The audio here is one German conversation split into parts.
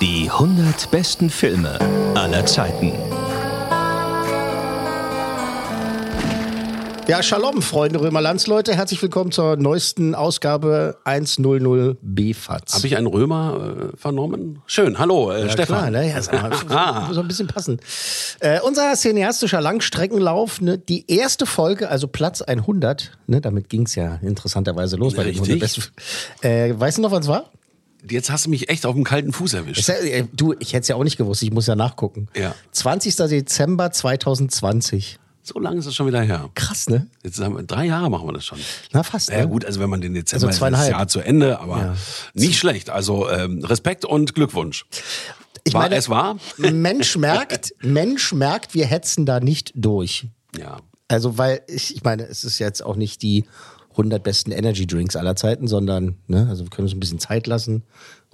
Die 100 besten Filme aller Zeiten. Ja, Shalom, Freunde Römerlandsleute. Herzlich willkommen zur neuesten Ausgabe 100 BFATS. Habe ich einen Römer äh, vernommen? Schön, hallo, äh, ja, Stefan. Klar, ne? ja, muss auch ein bisschen passen. Äh, unser cineastischer Langstreckenlauf, ne? die erste Folge, also Platz 100, ne? damit ging es ja interessanterweise los bei den Richtig. 100 besten. Weißt du noch, wann es war? Jetzt hast du mich echt auf dem kalten Fuß erwischt. Sag, äh, du, ich hätte es ja auch nicht gewusst, ich muss ja nachgucken. Ja. 20. Dezember 2020. So lange ist es schon wieder her. Krass, ne? Jetzt haben wir, drei Jahre machen wir das schon. Na, fast. Ja ne? gut, also wenn man den Dezember Also ist zweieinhalb. das Jahr zu Ende, aber Ja. nicht schlecht. Also ähm, Respekt und Glückwunsch. Ich war, meine, es war? Mensch merkt, Mensch merkt, wir hetzen da nicht durch. Ja. Also, weil ich, ich meine, es ist jetzt auch nicht die 100 besten Energy Drinks aller Zeiten, sondern, ne, also wir können uns ein bisschen Zeit lassen,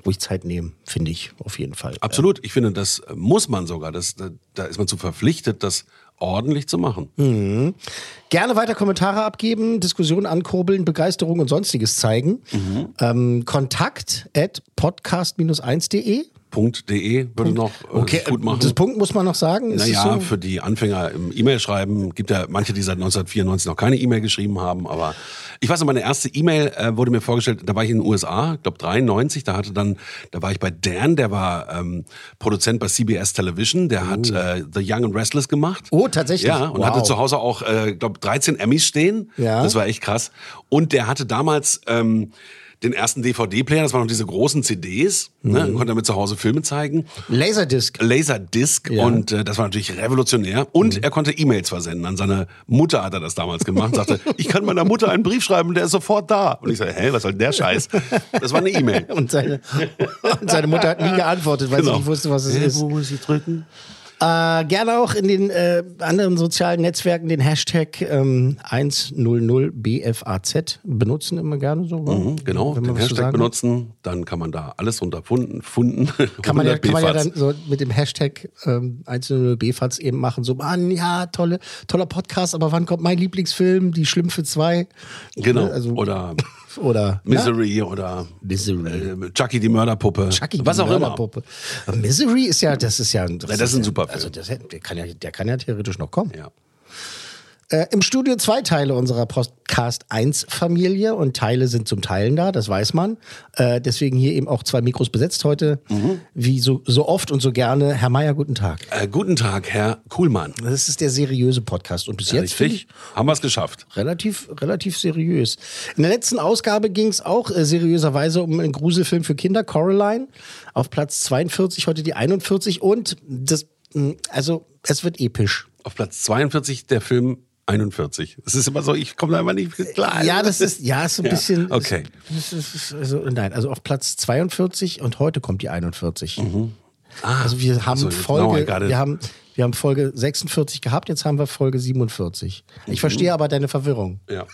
ruhig Zeit nehmen, finde ich auf jeden Fall. Absolut. Ich finde, das muss man sogar. Das, da, da ist man zu verpflichtet, das ordentlich zu machen. Hm. Gerne weiter Kommentare abgeben, Diskussionen ankurbeln, Begeisterung und sonstiges zeigen. Mhm. Ähm, Kontakt at podcast-1.de. Punkt.de würde noch äh, Okay, gut machen. das Punkt muss man noch sagen. Ist Naja, so? für die Anfänger im E-Mail schreiben, gibt ja manche, die seit 1994 noch keine E-Mail geschrieben haben, aber ich weiß noch, meine erste E-Mail äh, wurde mir vorgestellt, da war ich in den USA, ich glaube 93, da hatte dann, da war ich bei Dan, der war ähm, Produzent bei CBS Television, der hat äh, The Young and Restless gemacht. Oh, tatsächlich? Ja, und Wow. hatte zu Hause auch, äh, glaube 13 Emmys stehen. Ja. Das war echt krass. Und der hatte damals ähm, den ersten DVD-Player, das waren noch diese großen CDs, ne, Mhm. konnte damit zu Hause Filme zeigen. Laserdisc. Laserdisc Ja. und äh, das war natürlich revolutionär. Und er konnte E-Mails versenden. An seine Mutter hat er das damals gemacht. Sagte, ich kann meiner Mutter einen Brief schreiben, der ist sofort da. Und ich sage, hä, was soll denn der Scheiß? Das war eine E-Mail. Und seine, und seine Mutter hat nie geantwortet, weil sie Genau. nicht wusste, was es Hä, ist. Wo muss ich drücken? Äh, gerne auch in den äh, anderen sozialen Netzwerken den Hashtag ähm, 100BFAZ benutzen, immer gerne so. Mhm, genau, den Hashtag benutzen, dann kann man da alles runterfunden. Funden, Kann man, ja, 100 kann man ja dann so mit dem Hashtag ähm, 100BFAZ eben machen, so, Mann, ja, tolle, toller Podcast, aber wann kommt mein Lieblingsfilm, Die Schlümpfe 2? Genau. Ne, Also, oder oder Misery oder Misery. äh, Chucky die Mörderpuppe. Chucky, was die auch immer. Mörderpuppe. Aber Misery ist ja, das ist ja, das, das ist ein super Also Film. das, hätte- der, kann ja, der kann ja theoretisch noch kommen. Ja. Äh, Im Studio zwei Teile unserer Podcast 1 Familie und Teile sind zum Teilen da, das weiß man. Äh, deswegen hier eben auch zwei Mikros besetzt heute, Mhm. wie so, so oft und so gerne. Herr Meier, guten Tag. Äh, guten Tag, Herr Kuhlmann. Das ist der seriöse Podcast und bis jetzt finde Richtig? Haben wir es geschafft. relativ, relativ seriös. In der letzten Ausgabe ging es auch äh, seriöserweise um einen Gruselfilm für Kinder, Coraline, auf Platz 42, heute die 41 und das, mh, also es wird episch. Auf Platz 42 der Film 41. Es ist immer so, ich komme da immer nicht klar. Ja, das ist, ja, ist so ein bisschen. okay. Das ist, also, nein, also auf Platz 42 und heute kommt die 41. also wir haben so, I Folge, wir haben, wir haben Folge 46 gehabt, jetzt haben wir Folge 47. Ich verstehe aber deine Verwirrung. Ja.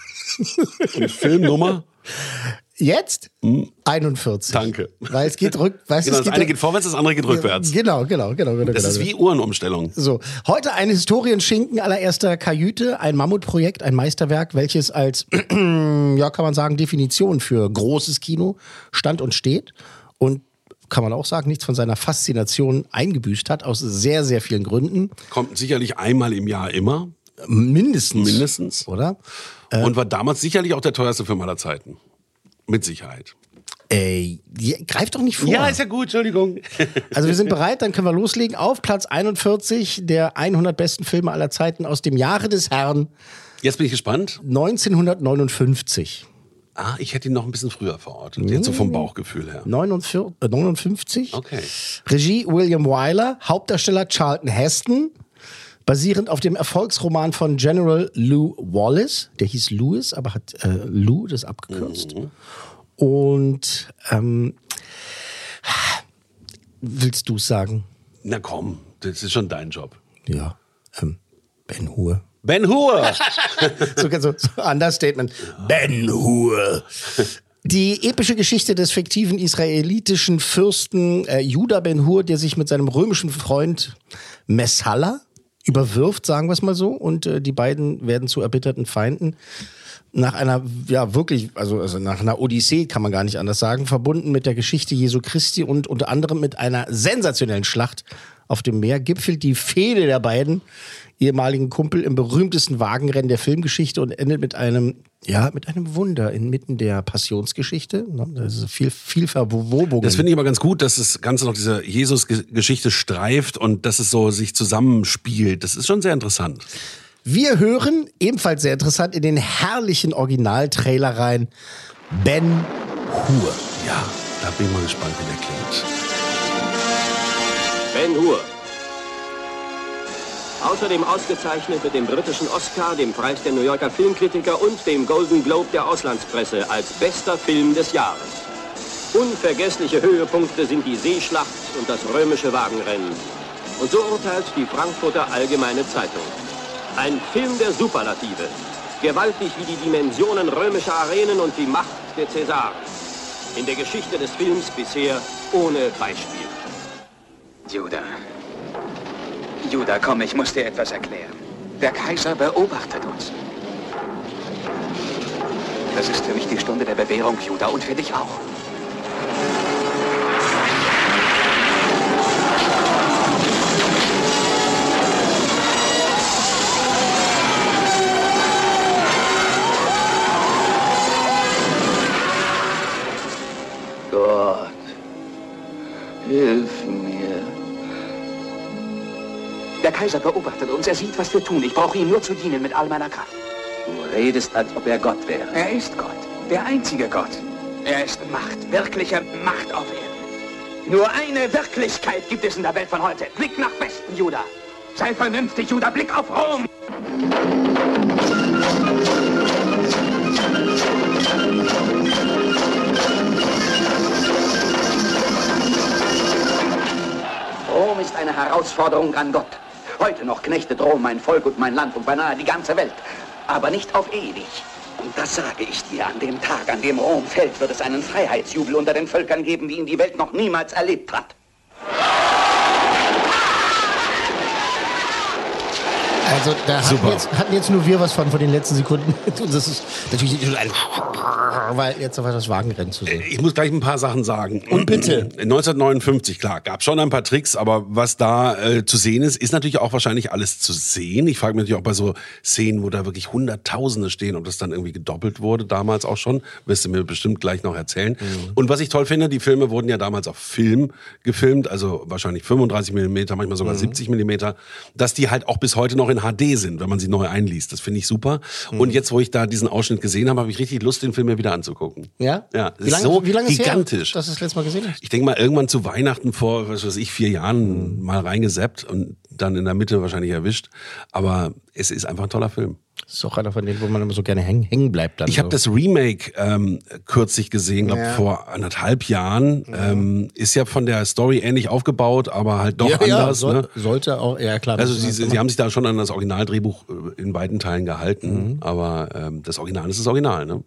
Und Filmnummer? Jetzt 41. Danke. Weil es geht rück, weißt Genau, es das geht eine geht vorwärts, das andere geht rückwärts. Genau, genau, genau, genau. Das genau. ist wie Uhrenumstellung. So, heute ein Historienschinken allererster Kajüte, ein Mammutprojekt, ein Meisterwerk, welches als, ja, kann man sagen, Definition für großes Kino stand und steht und kann man auch sagen, nichts von seiner Faszination eingebüßt hat, aus sehr, sehr vielen Gründen. Kommt sicherlich einmal im Jahr immer, Mindestens. mindestens. Oder? Und war damals sicherlich auch der teuerste Film aller Zeiten. Mit Sicherheit. Ey, greif doch nicht vor. ja gut, Entschuldigung. Also wir sind bereit, dann können wir loslegen. Auf Platz 41 der 100 besten Filme aller Zeiten aus dem Jahre des Herrn Jetzt bin ich gespannt. 1959. Ah, ich hätte ihn noch ein bisschen früher verortet. Jetzt so vom Bauchgefühl her. 49, äh, 59. Okay. Regie William Wyler, Hauptdarsteller Charlton Heston. Basierend auf dem Erfolgsroman von General Lou Wallace. Der hieß Lewis, aber hat äh, Lou das abgekürzt. Und ähm, willst du sagen? Na komm, das ist schon dein Job. Ja, ähm, Ben Hur. Ben Hur! so, so, so Understatement. Ben Hur. Die epische Geschichte des fiktiven israelitischen Fürsten äh, Judah Ben Hur, der sich mit seinem römischen Freund Messala überwirft, sagen wir es mal so, und äh, die beiden werden zu erbitterten Feinden. Nach einer, ja wirklich, also, also nach einer Odyssee kann man gar nicht anders sagen, verbunden mit der Geschichte Jesu Christi und unter anderem mit einer sensationellen Schlacht auf dem Meer, gipfelt die Fehde der beiden ehemaligen Kumpel im berühmtesten Wagenrennen der Filmgeschichte und endet mit einem, ja, mit einem Wunder inmitten der Passionsgeschichte. Ne? Das ist viel, viel Verwobung. Das finde ich aber ganz gut, dass das Ganze noch diese Jesus-Geschichte streift und dass es so sich zusammenspielt. Das ist schon sehr interessant. Wir hören, ebenfalls sehr interessant, in den herrlichen Originaltrailer rein, Ben Hur. Ja, da bin ich mal gespannt, wie der klingt. Ben Hur. Außerdem ausgezeichnet mit dem britischen Oscar, dem Preis der New Yorker Filmkritiker und dem Golden Globe der Auslandspresse als bester Film des Jahres. Unvergessliche Höhepunkte sind die Seeschlacht und das römische Wagenrennen. Und so urteilt die Frankfurter Allgemeine Zeitung. Ein Film der Superlative. Gewaltig wie die Dimensionen römischer Arenen und die Macht der Cäsaren. In der Geschichte des Films bisher ohne Beispiel. Judah. Judah, komm, ich muss dir etwas erklären. Der Kaiser beobachtet uns. Das ist für mich die Stunde der Bewährung, Judah, und für dich auch. Gott, hilf Der Kaiser beobachtet uns. Er sieht, was wir tun. Ich brauche ihm nur zu dienen mit all meiner Kraft. Du redest, als ob er Gott wäre. Er ist Gott. Der einzige Gott. Er ist Macht. Wirkliche Macht auf Erden. Nur eine Wirklichkeit gibt es in der Welt von heute. Blick nach Westen, Judah. Sei vernünftig, Judah. Blick auf Rom. Rom ist eine Herausforderung an Gott. Heute noch knechtet Rom mein Volk und mein Land und beinahe die ganze Welt. Aber nicht auf ewig. Und das sage ich dir, an dem Tag, an dem Rom fällt, wird es einen Freiheitsjubel unter den Völkern geben, wie ihn die Welt noch niemals erlebt hat. Also da hatten Super. jetzt, hatten jetzt nur wir was von, von den letzten Sekunden. Und das ist natürlich ein, weil jetzt noch das Wagenrennen zu sehen. Ich muss gleich ein paar Sachen sagen. Und bitte. 1959, klar, gab schon ein paar Tricks, aber was da äh, zu sehen ist, ist natürlich auch wahrscheinlich alles zu sehen. Ich frage mich natürlich auch bei so Szenen, wo da wirklich Hunderttausende stehen, ob das dann irgendwie gedoppelt wurde, damals auch schon. Wirst du mir bestimmt gleich noch erzählen. Mhm. Und was ich toll finde, die Filme wurden ja damals auf Film gefilmt, also wahrscheinlich 35 Millimeter, manchmal Mhm. sogar 70 Millimeter, dass die halt auch bis heute noch in HD sind, wenn man sie neu einliest. Das finde ich super. Mhm. Und jetzt, wo ich da diesen Ausschnitt gesehen habe, habe ich richtig Lust, den Film mir wieder anzugucken. Ja? Ja, wie lange, ist so wie lange ist gigantisch. her, dass du das letzte Mal gesehen hast? Ich denke mal, irgendwann zu Weihnachten vor, was weiß ich, vier Jahren mal reingeseppt und dann in der Mitte wahrscheinlich erwischt. Aber es ist einfach ein toller Film. Das ist auch einer von denen, wo man immer so gerne hängen, hängen bleibt. Dann Ich habe so. das Remake ähm, kürzlich gesehen, glaube Ja. Mhm. vor anderthalb Jahren. Ähm, ist ja von der Story ähnlich aufgebaut, aber halt doch ja, ja, anders. soll, ne? sollte auch, ja klar. Also sie, sie haben sich da schon an das Originaldrehbuch äh, in weiten Teilen gehalten, aber ähm, das Original ist das Original. Ne?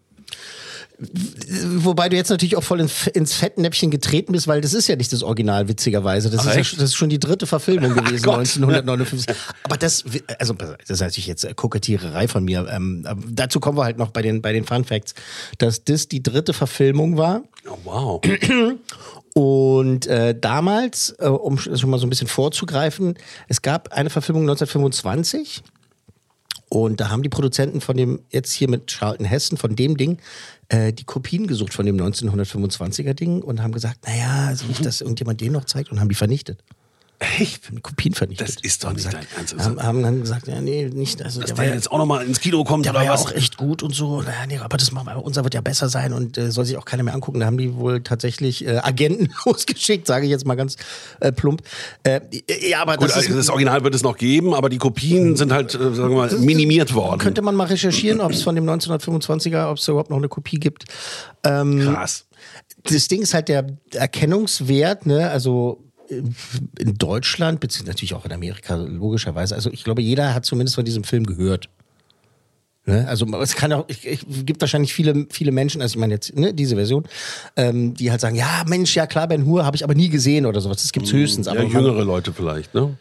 Wobei du jetzt natürlich auch voll ins, Fettnäpfchen getreten bist, weil das ist ja nicht das Original, witzigerweise. Das, ist, ja, das ist schon die dritte Verfilmung gewesen, Gott. 1959. Aber das, also, das ist natürlich jetzt Kokettiererei von mir. Ähm, aber dazu kommen wir halt noch bei den, bei den Fun Facts, dass das die dritte Verfilmung war. Oh, wow. Und äh, damals, äh, um sch- schon mal so ein bisschen vorzugreifen, es gab eine Verfilmung 1925 und da haben die Produzenten von dem, jetzt hier mit Charlton Heston, von dem Ding, äh, die Kopien gesucht von dem 1925er Ding und haben gesagt, naja, also nicht, dass irgendjemand den noch zeigt und haben die vernichtet. Echt? Kopien vernichtet. Das ist doch nicht gesagt, dein Ernst. Haben, haben dann gesagt, ja, nee, nicht. Also, Dass der der ja- jetzt auch nochmal ins Kino kommt der oder war ja was? auch echt gut und so. Naja, nee, aber das machen wir, unser wird ja besser sein und äh, soll sich auch keiner mehr angucken. Da haben die wohl tatsächlich äh, Agenten losgeschickt, sage ich jetzt mal ganz äh, plump. Äh, ja, aber Gut, das also ist, das Original wird es noch geben, aber die Kopien sind halt, äh, sagen wir mal, minimiert worden. könnte man mal recherchieren, ob es von dem 1925er, ob es überhaupt noch eine Kopie gibt. Ähm, Krass. das Ding ist halt der Erkennungswert, ne, also äh, in Deutschland, beziehungsweise natürlich auch in Amerika, logischerweise. Also ich glaube, jeder hat zumindest von diesem Film gehört. Ne? Also es kann auch, ich, ich, gibt wahrscheinlich viele, viele Menschen, also ich meine jetzt ne, diese Version, ähm, die halt sagen, ja Mensch, ja klar, Ben Hur habe ich aber nie gesehen oder sowas. Das gibt's höchstens. Ja, Aber man- jüngere Leute vielleicht, ne?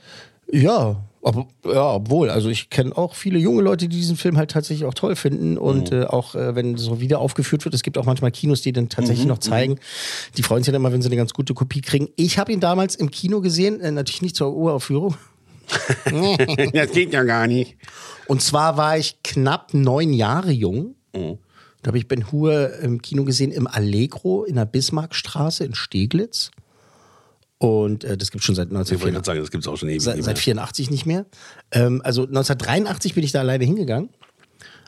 ja, aber, ja, obwohl, also ich kenne auch viele junge Leute, die diesen Film halt tatsächlich auch toll finden und Mhm. äh, auch äh, wenn so wieder aufgeführt wird, es gibt auch manchmal Kinos, die den Mhm, tatsächlich noch zeigen. Die freuen sich dann immer, wenn sie eine ganz gute Kopie kriegen. Ich habe ihn damals im Kino gesehen, äh, natürlich nicht zur Uraufführung. das geht ja gar nicht. Und zwar war ich knapp neun Jahre jung. Mhm. Da habe ich Ben Hur im Kino gesehen im Allegro in der Bismarckstraße in Steglitz. Und äh, das gibt schon seit Ich wollte 1984. gerade sagen, das gibt es auch schon ewig. Seit, seit mehr. 84 nicht mehr. Ähm, also 1983 bin ich da alleine hingegangen.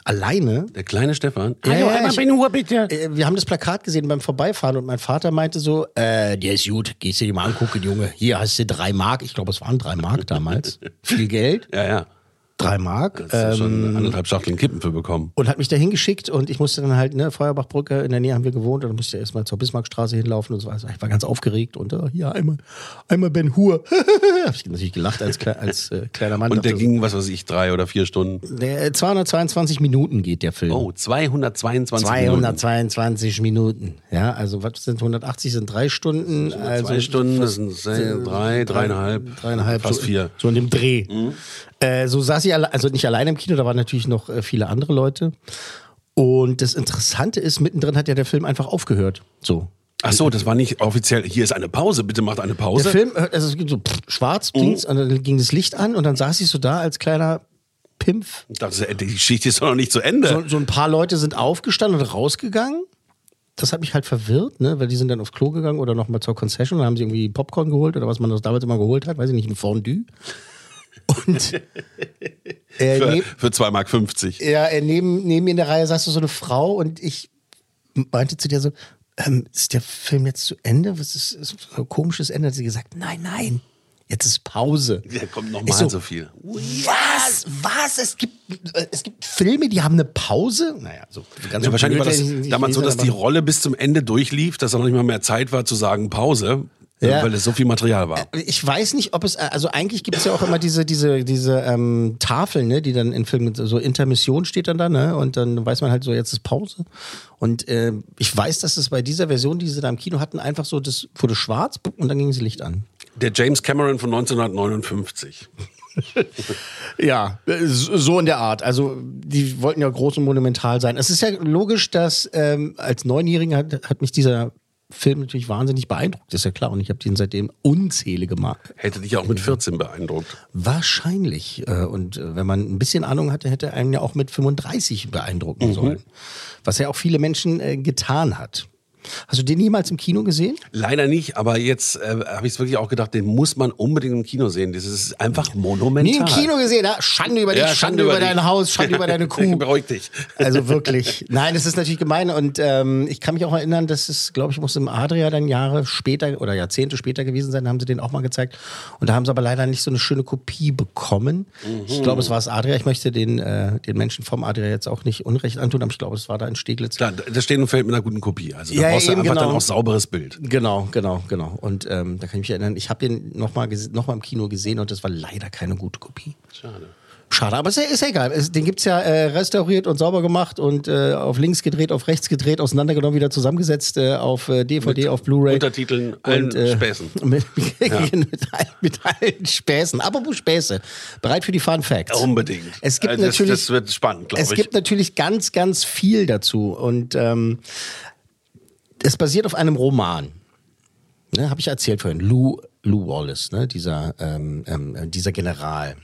Alleine. Der kleine Stefan. Ja, Hallo, ja, ich- Ben Hur, bitte. Äh, wir haben das Plakat gesehen beim Vorbeifahren und mein Vater meinte so, äh, der ist gut, gehst du dir mal angucken, Junge. Hier hast du drei Mark. Ich glaube, es waren drei Mark damals. Viel Geld. Ja, ja. Drei Mark. Hast du schon Ähm, anderthalb Schachteln Kippen für bekommen. und hat mich da hingeschickt und ich musste dann halt, ne, Feuerbachbrücke, in der Nähe haben wir gewohnt und dann musste ich erstmal zur Bismarckstraße hinlaufen und so. Also ich war ganz aufgeregt und äh, hier einmal, einmal Ben Hur. Habe ich natürlich gelacht als, als äh, kleiner Mann. Und der ging, was weiß ich, drei oder vier Stunden. so, der, 222 Minuten geht der Film. Oh, 222 Minuten. 222 Minuten. Ja, also was sind 180 sind drei Stunden. Also Zwei Stunden, das sind drei, dreieinhalb, dreieinhalb, fast so, vier. Mhm. So in dem Dreh. Äh, so saß ich alle, also nicht alleine im Kino, da waren natürlich noch äh, viele andere Leute. Und das Interessante ist, mittendrin hat ja der Film einfach aufgehört. So. Ach so, das war nicht offiziell. Hier ist eine Pause, bitte macht eine Pause. Der Film, äh, also es gibt so pff, schwarz, Mhm. ging's, und dann ging das Licht an und dann saß ich so da als kleiner Pimpf. Ich dachte, die Geschichte ist doch noch nicht zu Ende. So, so ein paar Leute sind aufgestanden und rausgegangen. Das hat mich halt verwirrt, ne? weil die sind dann aufs Klo gegangen oder nochmal zur Concession und haben sie irgendwie Popcorn geholt oder was man das damals immer geholt hat, weiß ich nicht, ein Fondue. Und äh, für, neb, für 2,50 Mark. 50. ja, neben, neben mir in der Reihe saß so eine Frau und ich meinte zu der so, ähm, ist der Film jetzt zu Ende? Was ist, ist so ein komisches Ende? Hat sie gesagt, nein, nein, jetzt ist Pause. Ja, kommt nochmal so, viel. Was? Was? Es gibt, äh, es gibt Filme, die haben eine Pause? Naja, so ganz Ja, wahrscheinlich war das damals so, dass die Rolle bis zum Ende durchlief, dass da noch nicht mal mehr Zeit war zu sagen Pause, Ja. weil es so viel Material war. Ich weiß nicht, ob es, also eigentlich gibt es ja auch immer diese, diese, diese ähm, Tafeln, ne, die dann in Filmen, so Intermission steht dann da, ne? Und dann weiß man halt so, jetzt ist Pause. Und äh, ich weiß, dass es bei dieser Version, die sie da im Kino hatten, einfach so, das wurde schwarz und dann ging das Licht an. Der James Cameron von 1959. Ja, äh, so in der Art. Also die wollten ja groß und monumental sein. Es ist ja logisch, dass ähm, als Neunjähriger hat, hat mich dieser Film natürlich wahnsinnig beeindruckt, ist ja klar. Und ich habe den seitdem unzählige Mal. Hätte dich auch mit 14 beeindruckt. Wahrscheinlich. Äh, Und äh, wenn man ein bisschen Ahnung hatte, hätte einen ja auch mit 35 beeindrucken sollen. Was ja auch viele Menschen äh, getan hat. Hast du den jemals im Kino gesehen? Leider nicht, aber jetzt äh, habe ich es wirklich auch gedacht, den muss man unbedingt im Kino sehen. Das ist einfach monumental. Nie im Kino gesehen, ja? Schande über dich, Ja, Schande, Schande über, dich. dein Haus, Schande über deine Kuh. Beruhig dich. Also wirklich. Nein, das ist natürlich gemein. Und ähm, ich kann mich auch erinnern, dass es, glaube ich, muss im Adria dann Jahre später oder Jahrzehnte später gewesen sein, da haben sie den auch mal gezeigt. Und da haben sie aber leider nicht so eine schöne Kopie bekommen. Ich glaube, es war das Adria. Ich möchte den, äh, den Menschen vom Adria jetzt auch nicht Unrecht antun, aber ich glaube, es war da in Steglitz. Klar, das steht und fällt mit einer guten Kopie. Also Ja, brauchst du einfach genau. dann auch sauberes Bild. Genau, genau, genau. Und ähm, da kann ich mich erinnern, ich habe den nochmal noch mal im Kino gesehen und das war leider keine gute Kopie. Schade. Schade, aber ist ja, ist ja egal. Es, den gibt's ja äh, restauriert und sauber gemacht und äh, auf links gedreht, auf rechts gedreht, auseinandergenommen, wieder zusammengesetzt, äh, auf äh, DVD, auf Blu-ray. Untertiteln, allen Späßen. Mit, mit, allen- mit allen Späßen. Apropos Späße. Bereit für die Fun Facts? Unbedingt. Es gibt Also das, natürlich. Das wird spannend, glaube Es ich. gibt natürlich ganz, ganz viel dazu. Und ähm, es basiert auf einem Roman. Ne, Habe ich erzählt vorhin. Lou, Lou Wallace, ne, dieser, ähm, ähm, dieser General.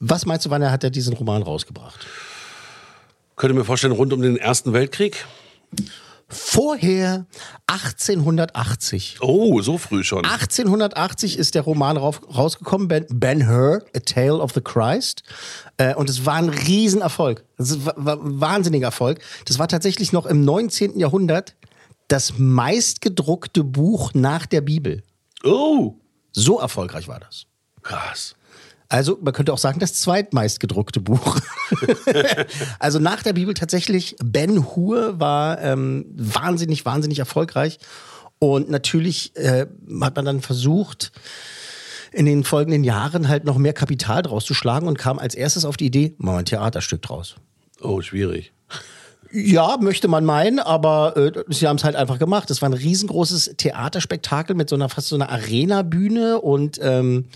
Was meinst du, wann er hat er diesen Roman rausgebracht? Könnte mir vorstellen, rund um den Ersten Weltkrieg. Vorher 1880. Oh, so früh schon. 1880 ist der Roman rausgekommen, Ben, ben Hur, A Tale of the Christ. Äh, und es war ein Riesenerfolg. Es war, war ein wahnsinniger Erfolg. Das war tatsächlich noch im 19. Jahrhundert das meistgedruckte Buch nach der Bibel. Oh, So erfolgreich war das. krass. Also man könnte auch sagen, das zweitmeist gedruckte Buch. also nach der Bibel tatsächlich, Ben Hur war ähm, wahnsinnig, wahnsinnig erfolgreich. Und natürlich äh, hat man dann versucht, in den folgenden Jahren halt noch mehr Kapital draus zu schlagen und kam als erstes auf die Idee, machen wir ein Theaterstück draus. Oh, schwierig. Ja, möchte man meinen, aber äh, sie haben es halt einfach gemacht. Es war ein riesengroßes Theaterspektakel mit so einer fast so einer Arena-Bühne und ähm,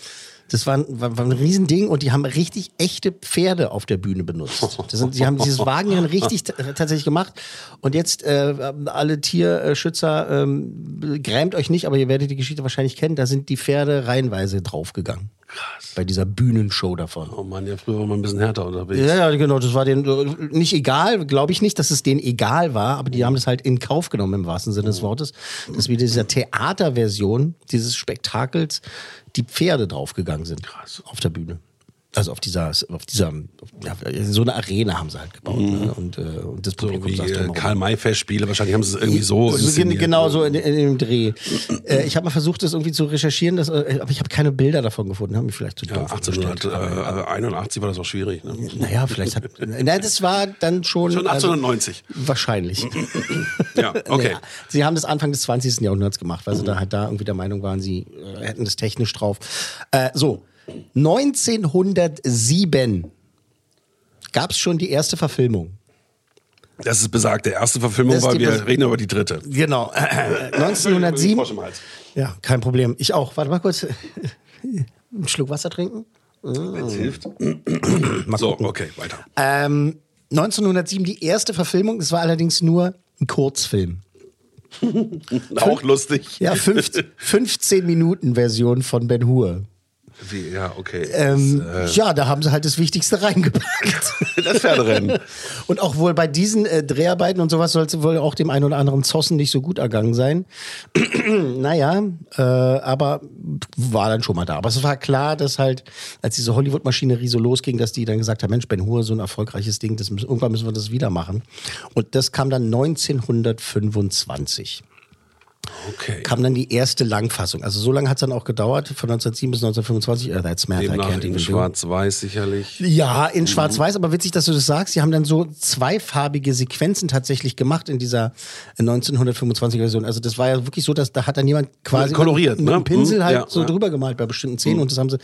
das war, ein- war, war ein Riesending und die haben richtig echte Pferde auf der Bühne benutzt. Das sind, sie haben dieses Wagenrennen richtig tatsächlich gemacht. Und jetzt äh, alle Tierschützer, ähm, grämt euch nicht, aber ihr werdet die Geschichte wahrscheinlich kennen. Da sind die Pferde reihenweise draufgegangen. Krass. Bei dieser Bühnenshow davon. Oh Mann, ja, früher war man ein bisschen härter unterwegs. Ja, ja, genau, das war denen äh, nicht egal, glaube ich nicht, dass es denen egal war, aber die haben das halt in Kauf genommen im wahrsten Sinne des Wortes, dass wie dieser Theaterversion dieses Spektakels die Pferde draufgegangen sind auf der Bühne. Also auf dieser, auf dieser, so eine Arena haben sie halt gebaut. Ne? Und, äh, und das So Publikum wie saß äh, drumherum. Karl-May-Festspiele, wahrscheinlich haben sie es irgendwie so So. Genau so in, in dem Dreh. äh, ich habe mal versucht, das irgendwie zu recherchieren, das, äh, aber ich habe keine Bilder davon gefunden. Haben mich vielleicht zu Ja, doof angestellt. 1881 war das auch schwierig. Ne? Naja, vielleicht hat. Na, das war dann schon. Schon also, 1890. wahrscheinlich. Ja, okay. Ja, sie haben das Anfang des 20. Jahrhunderts gemacht, weil sie da halt da irgendwie der Meinung waren, sie äh, hätten das technisch drauf. Äh, so, 1907 gab es schon die erste Verfilmung. Das ist besagt. Der erste Verfilmung die wir reden über die dritte. Genau. Äh, 1907. Frosch im Hals. Ja, kein Problem. Ich auch. Warte mal kurz. Einen Schluck Wasser trinken. Wenn's hilft. Mal So, gucken. okay, weiter. Ähm, 1907 die erste Verfilmung. Das war allerdings nur ein Kurzfilm. Auch lustig. Ja, fünf, 15 Minuten Version von Ben Hur. Wie, ja, okay. Ähm, das, ja, da haben sie halt das Wichtigste reingepackt. äh, das Pferderennen. Und auch wohl bei diesen äh, Dreharbeiten und sowas soll es wohl auch dem einen oder anderen Zossen nicht so gut ergangen sein. naja, äh, aber war dann schon mal da. Aber es war klar, dass halt, als diese Hollywood-Maschinerie so losging, dass die dann gesagt haben, Mensch, Ben Hur, so ein erfolgreiches Ding, das müssen, irgendwann müssen wir das wieder machen. Und das kam dann 1925 Okay. kam dann die erste Langfassung. Also so lange hat es dann auch gedauert, von 1907 bis 1925. Uh, that's math, I Demnach can't in. Schwarz-Weiß sicherlich. Ja, in Schwarz-Weiß, aber witzig, dass du das sagst. Sie haben dann so zweifarbige Sequenzen tatsächlich gemacht in dieser 1925er-Version. Also das war ja wirklich so, dass da hat dann jemand quasi Koloriert, mit, ne? einem Pinsel Mhm, halt ja, so ja. drüber gemalt bei bestimmten Szenen und das haben sie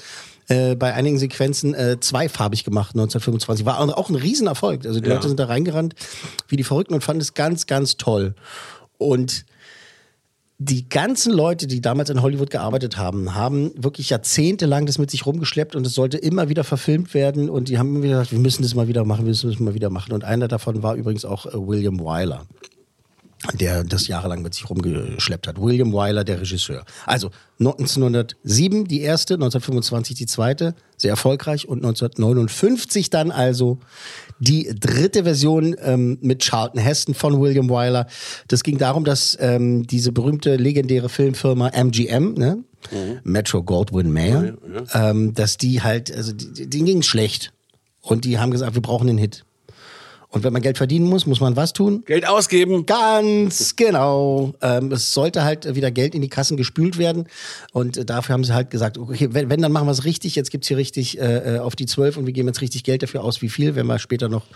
äh, bei einigen Sequenzen äh, zweifarbig gemacht 1925. War auch ein Riesenerfolg. Also die Ja. Leute sind da reingerannt wie die Verrückten und fanden es ganz, ganz toll. Und die ganzen Leute, die damals in Hollywood gearbeitet haben, haben wirklich jahrzehntelang das mit sich rumgeschleppt und es sollte immer wieder verfilmt werden und die haben immer gesagt, wir müssen das mal wieder machen, wir müssen das mal wieder machen. Und einer davon war übrigens auch äh, William Wyler, der das jahrelang mit sich rumgeschleppt hat. William Wyler, der Regisseur. Also 1907 die erste, 1925 die zweite, sehr erfolgreich und 1959 dann also die dritte Version ähm, mit Charlton Heston von William Wyler. Das ging darum, dass ähm, diese berühmte legendäre Filmfirma MGM, ne? Metro Goldwyn Mayer, ähm, dass die halt, also die, denen ging es schlecht. Und die haben gesagt, wir brauchen einen Hit. Und wenn man Geld verdienen muss, muss man was tun? Geld ausgeben. Ganz genau. Ähm, es sollte halt wieder Geld in die Kassen gespült werden. Und äh, dafür haben sie halt gesagt, okay, wenn, wenn dann machen wir es richtig. Jetzt gibt's hier richtig äh, äh, auf die 12 und wir geben jetzt richtig Geld dafür aus. Wie viel, werden wir später noch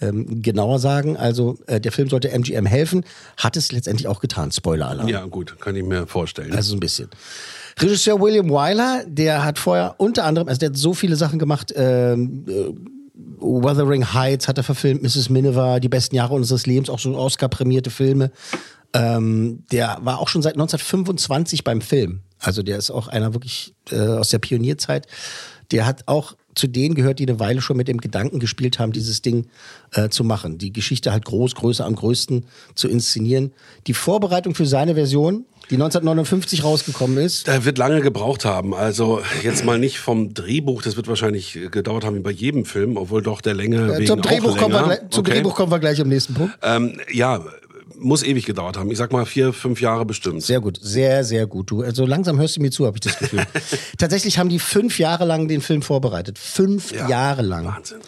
ähm, genauer sagen. Also äh, der Film sollte MGM helfen. Hat es letztendlich auch getan. Spoiler-Alarm. Ja, gut, kann ich mir vorstellen. Also so ein bisschen. Regisseur William Wyler, der hat vorher unter anderem, also der hat so viele Sachen gemacht, ähm, äh, Wuthering Heights hat er verfilmt, Mrs. Miniver, Die besten Jahre unseres Lebens, auch so Oscar-prämierte Filme. Ähm, der war auch schon seit 1925 beim Film. Also der ist auch einer wirklich äh, aus der Pionierzeit. Der hat auch zu denen gehört, die eine Weile schon mit dem Gedanken gespielt haben, dieses Ding äh, zu machen. Die Geschichte halt groß, größer, am größten zu inszenieren. Die Vorbereitung für seine Version, die 1959 rausgekommen ist, Der wird lange gebraucht haben. Also jetzt mal nicht vom Drehbuch, das wird wahrscheinlich gedauert haben wie bei jedem Film, obwohl doch der Länge wegen Äh, zum, Drehbuch auch kommen wir, länger. gleich- zum Okay. Drehbuch kommen wir gleich am nächsten Punkt. Ähm, ja, muss ewig gedauert haben. Ich sag mal vier, fünf Jahre bestimmt. Sehr gut, sehr, sehr gut. Du, also langsam hörst du mir zu, habe ich das Gefühl. Tatsächlich haben die fünf Jahre lang den Film vorbereitet. Fünf Ja, Jahre lang. Wahnsinn.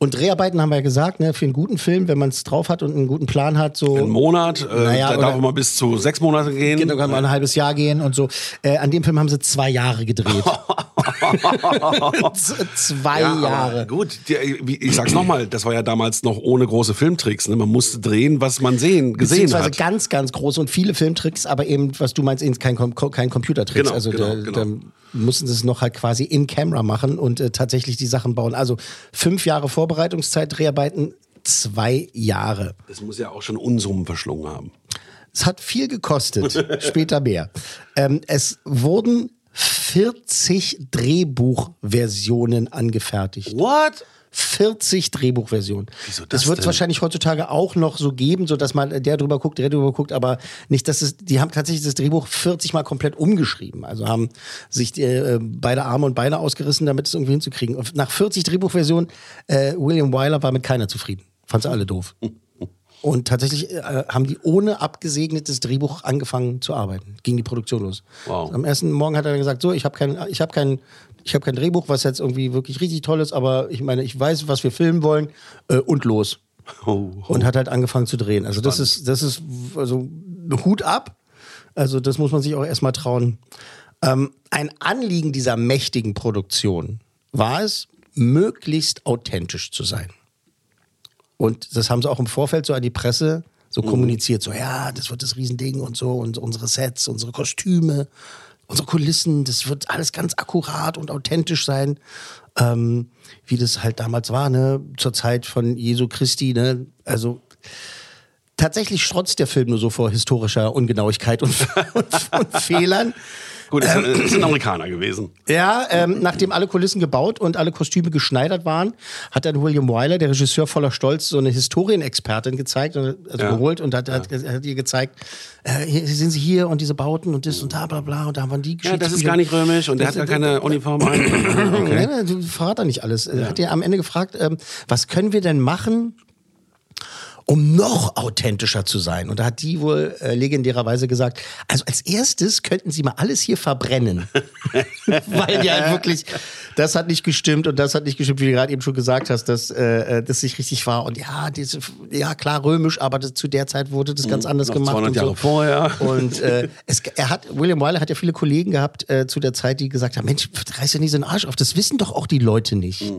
Und Dreharbeiten haben wir ja gesagt, ne, für einen guten Film, wenn man es drauf hat und einen guten Plan hat, so. Ein Monat, äh, Naja, da darf man mal bis zu sechs Monate gehen. Genau, kann mal ein halbes Jahr gehen und so. Äh, an dem Film haben sie zwei Jahre gedreht. Zwei Ja, Jahre. Gut, ich sag's nochmal, das war ja damals noch ohne große Filmtricks. Ne? Man musste drehen, was man sehen, gesehen Beziehungsweise hat. ganz, ganz große und viele Filmtricks, aber eben, was du meinst, eben kein, kein Computertricks. Genau, also genau, da, genau. da mussten sie es noch halt quasi in Camera machen und äh, tatsächlich die Sachen bauen. Also fünf Jahre Vorbereitungszeit, Dreharbeiten, zwei Jahre. Das muss ja auch schon Unsummen verschlungen haben. Es hat viel gekostet, später mehr. Ähm, es wurden 40 Drehbuchversionen angefertigt. What? 40 Drehbuchversionen. Wieso das das wird es wahrscheinlich heutzutage auch noch so geben, so dass man der drüber guckt, der drüber guckt, aber nicht, dass es, die haben tatsächlich das Drehbuch 40 mal komplett umgeschrieben. Also haben sich die, äh, beide Arme und Beine ausgerissen, damit es irgendwie hinzukriegen. Und nach 40 Drehbuchversionen, äh, William Wyler war mit keiner zufrieden. Fand sie alle doof. Und tatsächlich äh, haben die ohne abgesegnetes Drehbuch angefangen zu arbeiten. Ging die Produktion los. Wow. Am ersten Morgen hat er dann gesagt, so, ich habe kein, ich habe kein, ich habe kein Drehbuch, was jetzt irgendwie wirklich richtig toll ist, aber ich meine, ich weiß, was wir filmen wollen äh, und los. Oh, oh. Und hat halt angefangen zu drehen. Also das ist, das ist, also Hut ab. Also das muss man sich auch erstmal trauen. Ähm, ein Anliegen dieser mächtigen Produktion war es, möglichst authentisch zu sein. Und das haben sie auch im Vorfeld so an die Presse so kommuniziert, so ja, das wird das Riesending und so und unsere Sets, unsere Kostüme, unsere Kulissen, das wird alles ganz akkurat und authentisch sein, ähm, wie das halt damals war, ne, zur Zeit von Jesu Christi, ne, also tatsächlich strotzt der Film nur so vor historischer Ungenauigkeit und, und, und Fehlern. Gut, es es sind Amerikaner gewesen. Ja, ähm, nachdem alle Kulissen gebaut und alle Kostüme geschneidert waren, hat dann William Wyler, der Regisseur voller Stolz, so eine Historienexpertin gezeigt, also Ja. geholt und hat, hat, hat ihr gezeigt, äh, hier sind sie hier und diese Bauten und das und da, bla bla, und da waren die Ja, das ist gar nicht römisch und der hat gar keine Uniform an. Okay. Nein, nein, du verrat da nicht alles. Er hat ja am Ende gefragt, ähm, was können wir denn machen, um noch authentischer zu sein? Und da hat die wohl äh, legendärerweise gesagt, also als erstes könnten sie mal alles hier verbrennen. Weil die halt wirklich, das hat nicht gestimmt und das hat nicht gestimmt, wie du gerade eben schon gesagt hast, dass äh, äh, das nicht richtig war. Und ja, diese, ja klar, römisch, aber das, zu der Zeit wurde das ganz anders noch gemacht. 200 und Jahre so. vorher. Und äh, es, er hat, William Wyler hat ja viele Kollegen gehabt äh, zu der Zeit, die gesagt haben, Mensch, reiß ja nicht so den Arsch auf, das wissen doch auch die Leute nicht.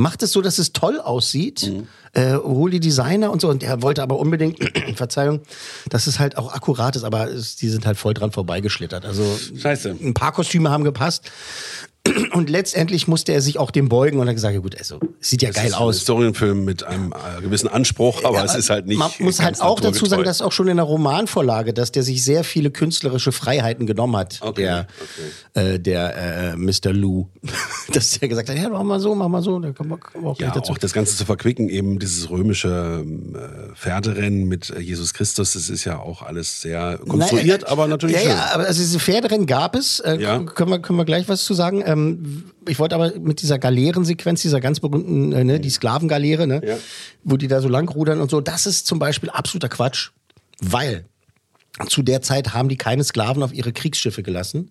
Macht es so, dass es toll aussieht, äh, hol die Designer und so. Und er wollte aber unbedingt, Verzeihung, dass es halt auch akkurat ist, aber es, die sind halt voll dran vorbeigeschlittert. Also Scheiße. ein paar Kostüme haben gepasst. Und letztendlich musste er sich auch dem beugen und hat gesagt, ja gut, also, es sieht ja Es geil ist ein aus. Historienfilm mit einem äh, gewissen Anspruch, aber es ist halt nicht. Man muss halt auch dazu sagen, dass auch schon in der Romanvorlage, dass der sich sehr viele künstlerische Freiheiten genommen hat, Okay, der, Äh, der äh, Mr. Lou. dass der gesagt hat, ja, mach mal so, mach mal so, da kommen wir, kommen wir auch Ja, dazu. auch das Ganze zu verquicken, eben dieses römische ähm, äh, Pferderennen mit äh, Jesus Christus, das ist ja auch alles sehr konstruiert, Nein, äh, aber natürlich ja, schön. Ja, aber also diese Pferderennen gab es. Äh, Ja. können, wir, können wir gleich was zu sagen. Ähm, ich wollte aber mit dieser Galeerensequenz, dieser ganz berühmten, äh, ne, die Sklavengaleere, ne, Ja. wo die da so lang rudern und so, das ist zum Beispiel absoluter Quatsch, weil zu der Zeit haben die keine Sklaven auf ihre Kriegsschiffe gelassen.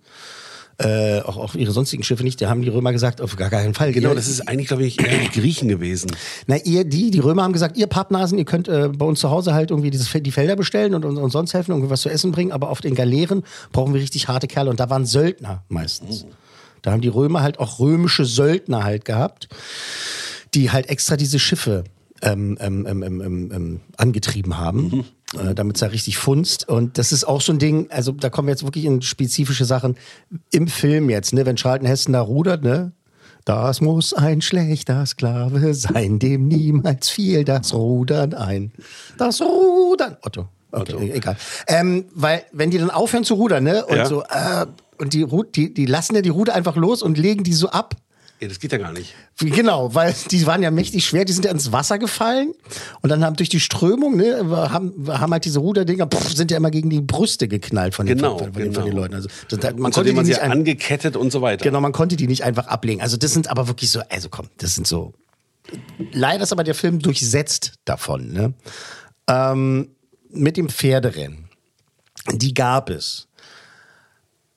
Äh, auch auf ihre sonstigen Schiffe nicht. Da haben die Römer gesagt, auf gar keinen Fall. Genau, Ihr- das ist eigentlich, glaube ich, eher die Griechen gewesen. na, ihr, die, die Römer haben gesagt, ihr Pappnasen, ihr könnt äh, bei uns zu Hause halt irgendwie dieses, die Felder bestellen und, und, und sonst helfen, irgendwie was zu essen bringen, aber auf den Galeeren brauchen wir richtig harte Kerle und da waren Söldner meistens. Da haben die Römer halt auch römische Söldner halt gehabt, die halt extra diese Schiffe ähm, ähm, ähm, ähm, ähm, ähm, angetrieben haben, äh, damit es da richtig funzt. Und das ist auch so ein Ding, also da kommen wir jetzt wirklich in spezifische Sachen im Film jetzt, ne, wenn Charlton Heston da rudert, ne, das muss ein schlechter Sklave sein, dem niemals fiel das Rudern ein. Das Rudern. Otto. Okay, Otto. egal. Ähm, weil, wenn die dann aufhören zu rudern, ne? Und Ja. so, äh, und die, die, die lassen ja die Ruder einfach los und legen die so ab. Ja, das geht ja gar nicht. Genau, weil die waren ja mächtig schwer, die sind ja ins Wasser gefallen und dann haben durch die Strömung, ne, haben, haben halt diese Ruderdinger, pff, sind ja immer gegen die Brüste geknallt von den, Genau, von, von, den, von den genau. Leuten. Also das, man Und konnte die nicht ein, angekettet und so weiter. Genau, man konnte die nicht einfach ablegen. Also das sind aber wirklich so, also komm, das sind so. Leider ist aber der Film durchsetzt davon. Ne? Ähm, mit dem Pferderennen, die gab es.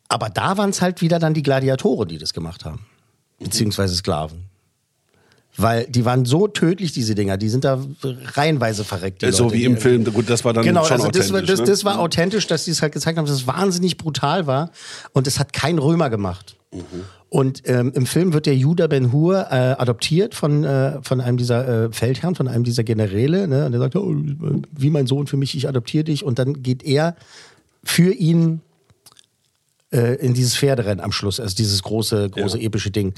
Aber da waren es halt wieder dann die Gladiatoren, die das gemacht haben. Beziehungsweise Sklaven. Weil die waren so tödlich, diese Dinger. Die sind da reihenweise verreckt. Die so Leute, wie im Film. Gut, das war dann Genau, schon also das, war, authentisch. das, ne? das war authentisch, dass die es halt gezeigt haben, dass es wahnsinnig brutal war. Und es hat kein Römer gemacht. Mhm. Und ähm, im Film wird der Judah Ben Hur äh, adoptiert von, äh, von einem dieser äh, Feldherren, von einem dieser Generäle. Ne? Und er sagt, oh, wie mein Sohn für mich, ich adoptiere dich. Und dann geht er für ihn äh, in dieses Pferderennen am Schluss, also dieses große, große Ja. epische Ding.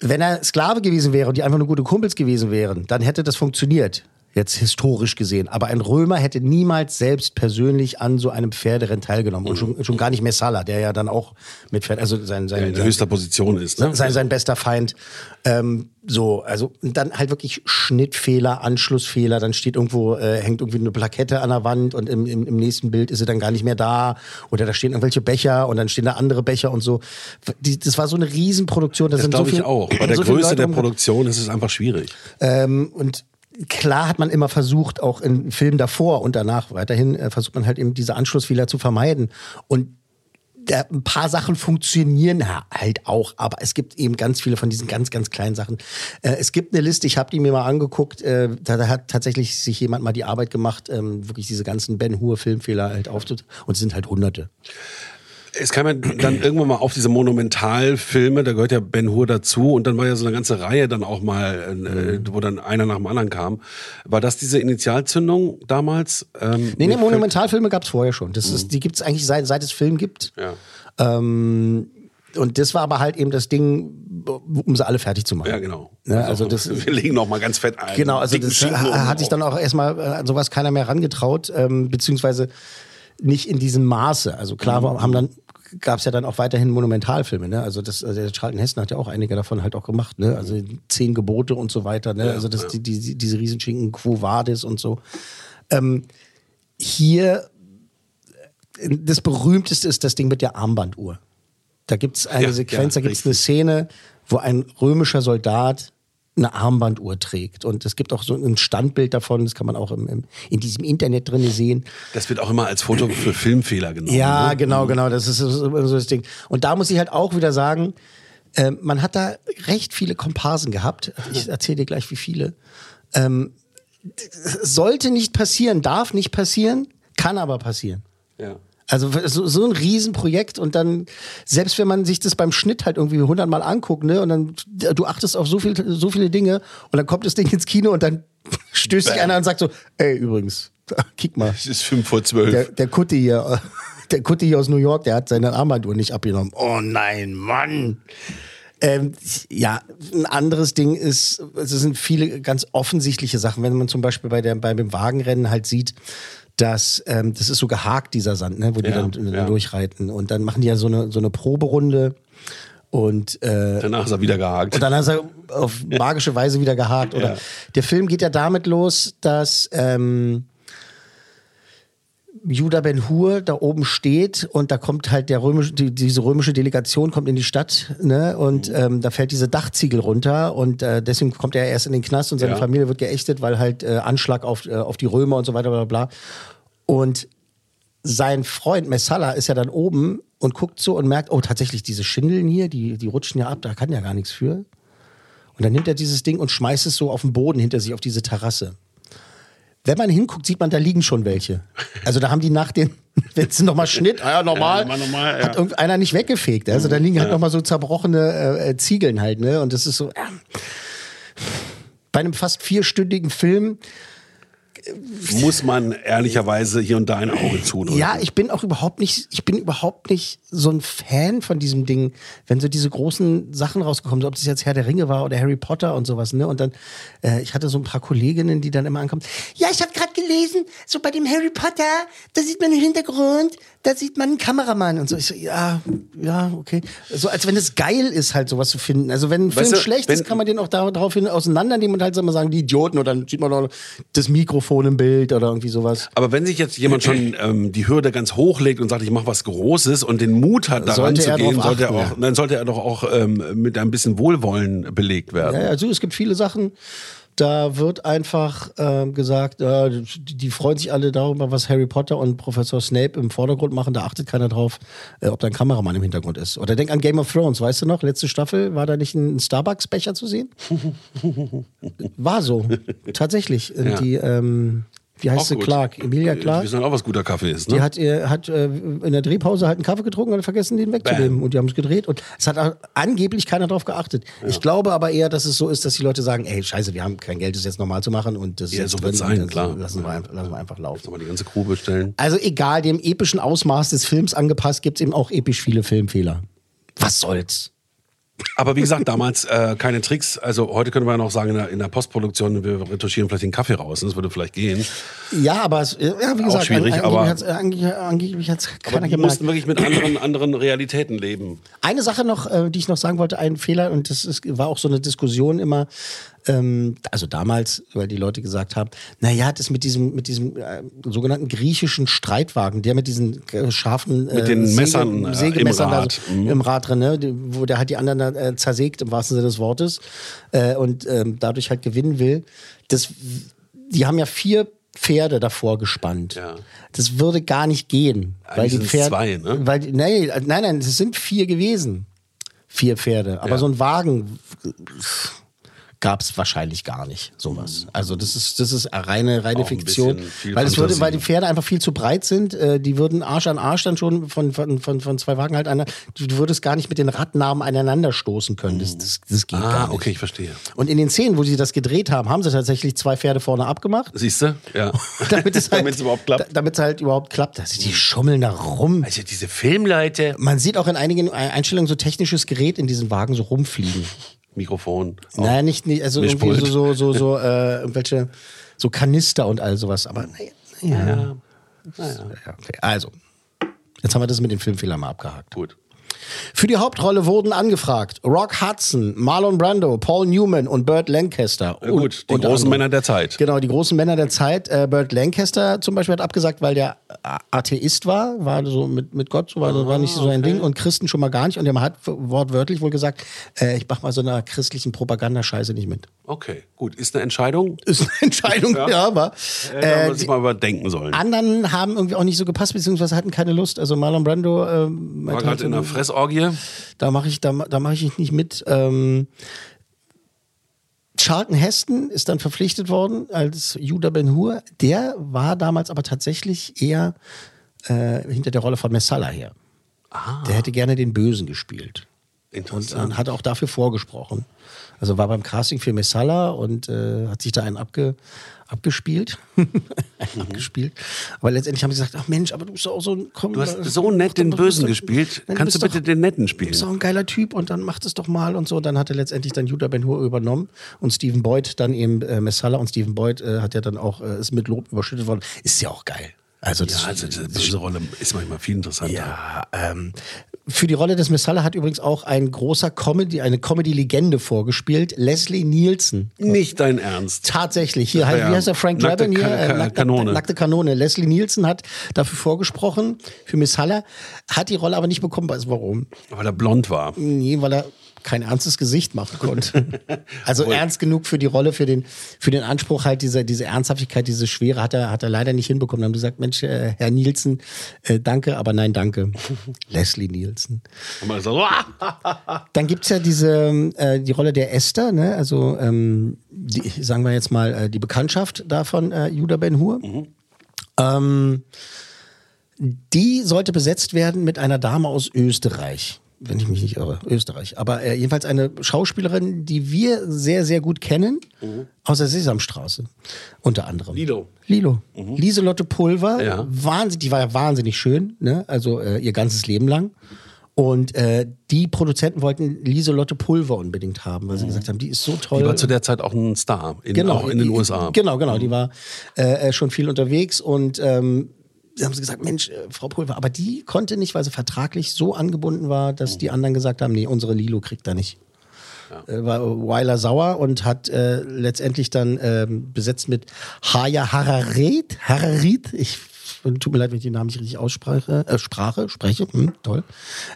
Wenn er Sklave gewesen wäre und die einfach nur gute Kumpels gewesen wären, dann hätte das funktioniert. Jetzt historisch gesehen. Aber ein Römer hätte niemals selbst persönlich an so einem Pferderennen teilgenommen. Und schon, schon gar nicht Messala, der ja dann auch mit Pferd, also sein, sein, in sein, höchster Position ist. Ne? sein, sein bester Feind. Ähm, so, also dann halt wirklich Schnittfehler, Anschlussfehler, dann steht irgendwo, äh, hängt irgendwie eine Plakette an der Wand und im, im, im nächsten Bild ist sie dann gar nicht mehr da. Oder da stehen irgendwelche Becher und dann stehen da andere Becher und so. Die, das war so eine Riesenproduktion. Da Das sind so glaube ich auch. Bei der so Größe der Produktion ist es einfach schwierig. ähm, und klar hat man immer versucht, auch in Filmen davor und danach weiterhin, äh, versucht man halt eben diese Anschlussfehler zu vermeiden. Und da, ein paar Sachen funktionieren halt auch, aber es gibt eben ganz viele von diesen ganz, ganz kleinen Sachen. Äh, es gibt eine Liste, ich habe die mir mal angeguckt, äh, da, da hat tatsächlich sich jemand mal die Arbeit gemacht, ähm, wirklich diese ganzen Ben Hur Filmfehler halt aufzut und es sind halt hunderte. Es kam ja dann irgendwann mal auf diese Monumentalfilme, da gehört ja Ben Hur dazu und dann war ja so eine ganze Reihe dann auch mal, äh, wo dann einer nach dem anderen kam. War das diese Initialzündung damals? Ähm, Nee, nee, Monumentalfilme gab es vorher schon. Das ist, die gibt es eigentlich seit, seit es Film gibt. Ja. Ähm, und das war aber halt eben das Ding, um sie alle fertig zu machen. Ja, genau. Ne, also das- wir legen noch mal ganz fett ein. Genau, also das ha- hat sich dann auch erstmal äh, an sowas keiner mehr rangetraut, ähm, beziehungsweise nicht in diesem Maße. Also klar Mhm. haben dann gab es ja dann auch weiterhin Monumentalfilme, ne? Also das, also der Charlton Heston hat ja auch einige davon halt auch gemacht, ne? Also zehn Gebote und so weiter, ne? also das, die, die, diese Riesenschinken, Quo Vadis und so. Ähm, hier das berühmteste ist das Ding mit der Armbanduhr. Da gibt es eine Ja, Sequenz, ja, da gibt es eine. Szene, wo ein römischer Soldat eine Armbanduhr trägt. Und es gibt auch so ein Standbild davon, das kann man auch im, im, in diesem Internet drin sehen. Das wird auch immer als Foto für Filmfehler genommen. Ja, ne? genau, genau. Das ist so, so das Ding. Und da muss ich halt auch wieder sagen, äh, man hat da recht viele Komparsen gehabt. Ich erzähle dir gleich, wie viele. Ähm, sollte nicht passieren, darf nicht passieren, kann aber passieren. Ja. Also so, so ein Riesenprojekt und dann, selbst wenn man sich das beim Schnitt halt irgendwie hundertmal anguckt, ne, und dann, du achtest auf so, viel, so viele Dinge und dann kommt das Ding ins Kino und dann stößt sich einer und sagt so, ey, übrigens, kick mal, Es ist fünf vor zwölf. der, der Kutte hier, der Kutte hier aus New York, der hat seine Armbanduhr nicht abgenommen. Oh nein, Mann. Ähm, ja, ein anderes Ding ist, es sind viele ganz offensichtliche Sachen. Wenn man zum Beispiel bei, der, bei dem Wagenrennen halt sieht, dass ähm, das ist so gehakt, dieser Sand, ne, wo die Ja, dann ja. durchreiten. Und dann machen die ja so eine, so eine Proberunde. Und äh, Danach ist er wieder gehakt. und dann hat er auf magische Weise wieder gehakt. Oder Ja. der Film geht ja damit los, dass ähm, Judah Ben Hur da oben steht und da kommt halt der römische, die, diese römische Delegation kommt in die Stadt, ne? Und Mhm. ähm, da fällt diese Dachziegel runter und äh, deswegen kommt er erst in den Knast und seine Ja. Familie wird geächtet, weil halt äh, Anschlag auf, äh, auf die Römer und so weiter, bla bla bla. Und sein Freund Messala ist ja dann oben und guckt so und merkt, oh, tatsächlich, diese Schindeln hier, die, die rutschen ja ab, da kann ja gar nichts für. Und dann nimmt er dieses Ding und schmeißt es so auf den Boden hinter sich, auf diese Terrasse. Wenn man hinguckt, sieht man, da liegen schon welche. Also da haben die nach den, wenn es nochmal Schnitt, ah ja, normal, Ja, normal, ja. hat irgendeiner nicht weggefegt. Also da liegen halt nochmal so zerbrochene äh, äh, Ziegeln halt, ne? Und das ist so, ja. bei einem fast vierstündigen Film, Muss man ehrlicherweise hier und da ein Auge zudrücken. Ja, ich bin auch überhaupt nicht, ich bin überhaupt nicht so ein Fan von diesem Ding, wenn so diese großen Sachen rausgekommen sind, ob das jetzt Herr der Ringe war oder Harry Potter und sowas, ne? Und dann, äh, ich hatte so ein paar Kolleginnen, die dann immer ankommen, ja, ich habe gerade gelesen, so bei dem Harry Potter, da sieht man im Hintergrund, da sieht man einen Kameramann und so. Ich so, ja, ja, okay. So als wenn es geil ist, halt sowas zu finden. Also wenn ein Weißt Film du, schlecht ist, kann man den auch da- daraufhin auseinandernehmen und halt so mal sagen, die Idioten oder dann sieht man noch das Mikrofon im Bild oder irgendwie sowas. Aber wenn sich jetzt jemand schon ähm, die Hürde ganz hoch legt und sagt, ich mache was Großes und den Mut hat, daran Sollte zu gehen, sollte er auch, ja. dann sollte er doch auch ähm, mit ein bisschen Wohlwollen belegt werden. Ja, also es gibt viele Sachen. Da wird einfach ähm, gesagt, äh, die, freuen sich alle darüber, was Harry Potter und Professor Snape im Vordergrund machen. Da achtet keiner drauf, äh, ob da ein Kameramann im Hintergrund ist. Oder denk an Game of Thrones, weißt du noch? Letzte Staffel war da nicht ein Starbucks-Becher zu sehen? War so, tatsächlich. Ja. Die, ähm, wie heißt Auch sie? gut. Clark, Emilia Wir Clark. wissen auch, was guter Kaffee ist, ne? Die hat, äh, hat äh, in der Drehpause halt einen Kaffee getrunken und hat vergessen, den wegzunehmen. Bam. Und die haben es gedreht. Und es hat angeblich keiner drauf geachtet. Ich glaube aber eher, dass es so ist, dass die Leute sagen, ey, scheiße, wir haben kein Geld, das jetzt normal zu machen. Und das Ja, jetzt so drin wird's sein, klar. Lassen wir, einfach, lassen wir einfach laufen. Soll mal die ganze Crew bestellen. Also egal, dem epischen Ausmaß des Films angepasst, gibt es eben auch episch viele Filmfehler. Was soll's? Aber wie gesagt, damals äh, keine Tricks. Also heute könnte man noch sagen, in der, in der Postproduktion, wir retuschieren vielleicht den Kaffee raus. Das würde vielleicht gehen. Ja, aber es, ja, wie gesagt, schwierig, an, aber- angeblich angeblich, angeblich hat's Aber keiner die gemerkt. mussten wirklich mit anderen, anderen Realitäten leben. Eine Sache noch, äh, die ich noch sagen wollte, ein Fehler, und das ist, war auch so eine Diskussion immer, ähm, also damals, weil die Leute gesagt haben, naja, das mit diesem, mit diesem äh, sogenannten griechischen Streitwagen, der mit diesen äh, scharfen äh, Mit den Messern, äh, Sägemessern im da Rad. so, Mhm. im Rad drin, ne, die- wo der halt die anderen dann, äh, zersägt, im wahrsten Sinne des Wortes, äh, und ähm, dadurch halt gewinnen will. Das, die haben ja vier Pferde davor gespannt. Ja. Das würde gar nicht gehen. weil Eigentlich die sind's Pferde, zwei, ne? weil, die- nee, nein, nein, es sind vier gewesen. Vier Pferde. Aber Ja. so ein Wagen gab es wahrscheinlich gar nicht, sowas. Also das ist, das ist reine, reine Auch Fiktion. Weil es würde, weil die Pferde einfach viel zu breit sind, äh, die würden Arsch an Arsch dann schon von, von, von, von zwei Wagen halt einer, du würdest gar nicht mit den Radnamen aneinander stoßen können. Das, das, das geht gar Ah, nicht. okay, ich verstehe. Und in den Szenen, wo sie das gedreht haben, haben sie tatsächlich zwei Pferde vorne abgemacht. Siehst du? Ja. Damit es halt, überhaupt klappt. da- Damit es halt überhaupt klappt. Also die schummeln da rum. Also diese Filmleute. Man sieht auch in einigen Einstellungen so technisches Gerät in diesen Wagen so rumfliegen. Mikrofon. Naja, nicht, nicht also irgendwie Mischpult. so, so, so, so äh, irgendwelche so Kanister und all sowas. Aber naja, naja. Ja, okay. Also, jetzt haben wir das mit den Filmfehlern mal abgehakt. Gut. Für die Hauptrolle wurden angefragt Rock Hudson, Marlon Brando, Paul Newman und Burt Lancaster. Ja, gut, die großen anderem. Männer der Zeit. Genau, die großen Männer der Zeit. Äh, Burt Lancaster zum Beispiel hat abgesagt, weil der Atheist war, war so mit, mit Gott, so war, war nicht so ein Ding und Christen schon mal gar nicht. Und der hat wortwörtlich wohl gesagt, äh, ich mach mal so einer christlichen Propagandascheiße nicht mit. Okay, gut. Ist eine Entscheidung. Ist eine Entscheidung, ja, Ja. aber Äh, da muss ich mal überdenken sollen. anderen haben irgendwie auch nicht so gepasst, beziehungsweise hatten keine Lust. Also Marlon Brando äh, War gerade halt, in einer Fressorgie. da mache ich, da, da mache ich nicht mit. Ähm, Charlton Heston ist dann verpflichtet worden als Judah Ben Hur. Der war damals aber tatsächlich eher äh, hinter der Rolle von Messala her. Der hätte gerne den Bösen gespielt. Und äh, hat auch dafür vorgesprochen. Also war beim Casting für Messala und äh, hat sich da einen abge, abgespielt. abgespielt. Aber letztendlich haben sie gesagt, ach Mensch, aber du bist doch auch so ein... Komm, Du hast so nett den doch- bist Bösen doch- gespielt. Kannst du bitte doch- den Netten Du spielen? bist doch ein geiler Typ und dann macht es doch mal und so. Dann hat er letztendlich dann Judah Ben Hur übernommen und Stephen Boyd dann eben äh, Messala und Stephen Boyd äh, hat ja dann auch, äh, ist mit Lob überschüttet worden. Ist ja auch geil. Also das, Ja, also die böse Rolle ist manchmal viel interessanter. ja, ähm, für die Rolle des Messala hat übrigens auch ein großer Comedy, eine Comedy-Legende vorgespielt, Leslie Nielsen. Nicht dein Ernst. Tatsächlich. Hier, war wie ja heißt der Frank Drabin hier? Ka- Äh, nackte, Kanone. Nackte Kanone. Leslie Nielsen hat dafür vorgesprochen, für Miss Haller, hat die Rolle aber nicht bekommen. Weißt du warum? Weil er blond war. Nee, weil er kein ernstes Gesicht machen konnte. Also ernst genug für die Rolle, für den, für den Anspruch halt, diese, diese Ernsthaftigkeit, diese Schwere hat er, hat er leider nicht hinbekommen. Dann haben gesagt, Mensch, äh, Herr Nielsen, äh, danke, aber nein, danke. Leslie Nielsen. So! Dann gibt's ja diese, äh, die Rolle der Esther, ne? also ähm, die, sagen wir jetzt mal äh, die Bekanntschaft davon, äh, Judah Ben Hur. Ähm, die sollte besetzt werden mit einer Dame aus Österreich, wenn ich mich nicht irre, Österreich. Aber äh, jedenfalls eine Schauspielerin, die wir sehr, sehr gut kennen, aus der Sesamstraße unter anderem. Lilo. Lilo. Lieselotte Pulver, Ja. wahnsinnig, die war ja wahnsinnig schön, ne? also äh, ihr ganzes Leben lang. Und äh, die Produzenten wollten Lieselotte Pulver unbedingt haben, weil sie gesagt haben, die ist so toll. Die war zu der Zeit auch ein Star. In, auch in den die- USA. Genau, genau. Die war äh, äh, schon viel unterwegs und ähm, haben sie gesagt, Mensch, äh, Frau Pulver, aber die konnte nicht, weil sie vertraglich so angebunden war, dass die anderen gesagt haben, nee, unsere Lilo kriegt da nicht. Äh, War Weiler sauer und hat äh, letztendlich dann ähm, besetzt mit Haya Hararit. Hararit, ich tut mir leid, wenn ich den Namen nicht richtig ausspreche, äh, Sprache, spreche, hm, toll.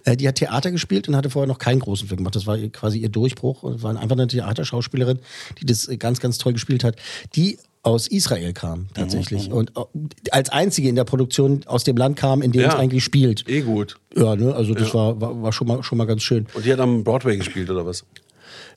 Äh, die hat Theater gespielt und hatte vorher noch keinen großen Film gemacht. Das war quasi ihr Durchbruch und war einfach eine Theaterschauspielerin, die das ganz, ganz toll gespielt hat. Die aus Israel kam tatsächlich und äh, als einzige in der Produktion aus dem Land kam, in dem Ja. es eigentlich spielt. Eh gut. Ja, ne, also das war, war, war schon mal schon mal ganz schön. Und die hat am Broadway gespielt oder was?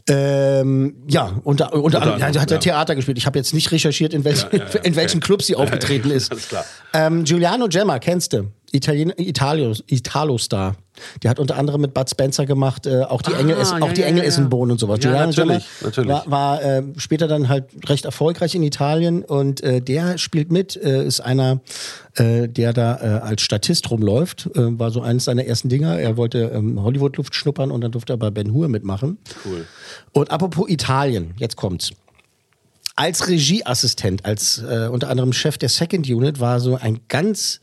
Ähm, ja, unter, unter anderem ja, hat er ja. Theater gespielt. Ich habe jetzt nicht recherchiert, in, welchen Ja, ja, ja, in welchen. Clubs sie aufgetreten ist. Alles klar. Ähm, Giuliano Gemma, kennst du? Italien, Italio, Italo-Star. Der hat unter anderem mit Bud Spencer gemacht, äh, auch die Engel, ist, ja, auch die ja, Engel ja, ist ein Bohnen und sowas. Ja, natürlich, Gemma natürlich. war, war äh, später dann halt recht erfolgreich in Italien und äh, der spielt mit, äh, ist einer, äh, der da äh, als Statist rumläuft. War so eines seiner ersten Dinger. Er wollte ähm, Hollywood-Luft schnuppern und dann durfte er bei Ben Hur mitmachen. Cool. Und apropos Italien, jetzt kommt's. Als Regieassistent, als äh, unter anderem Chef der Second Unit, war so ein ganz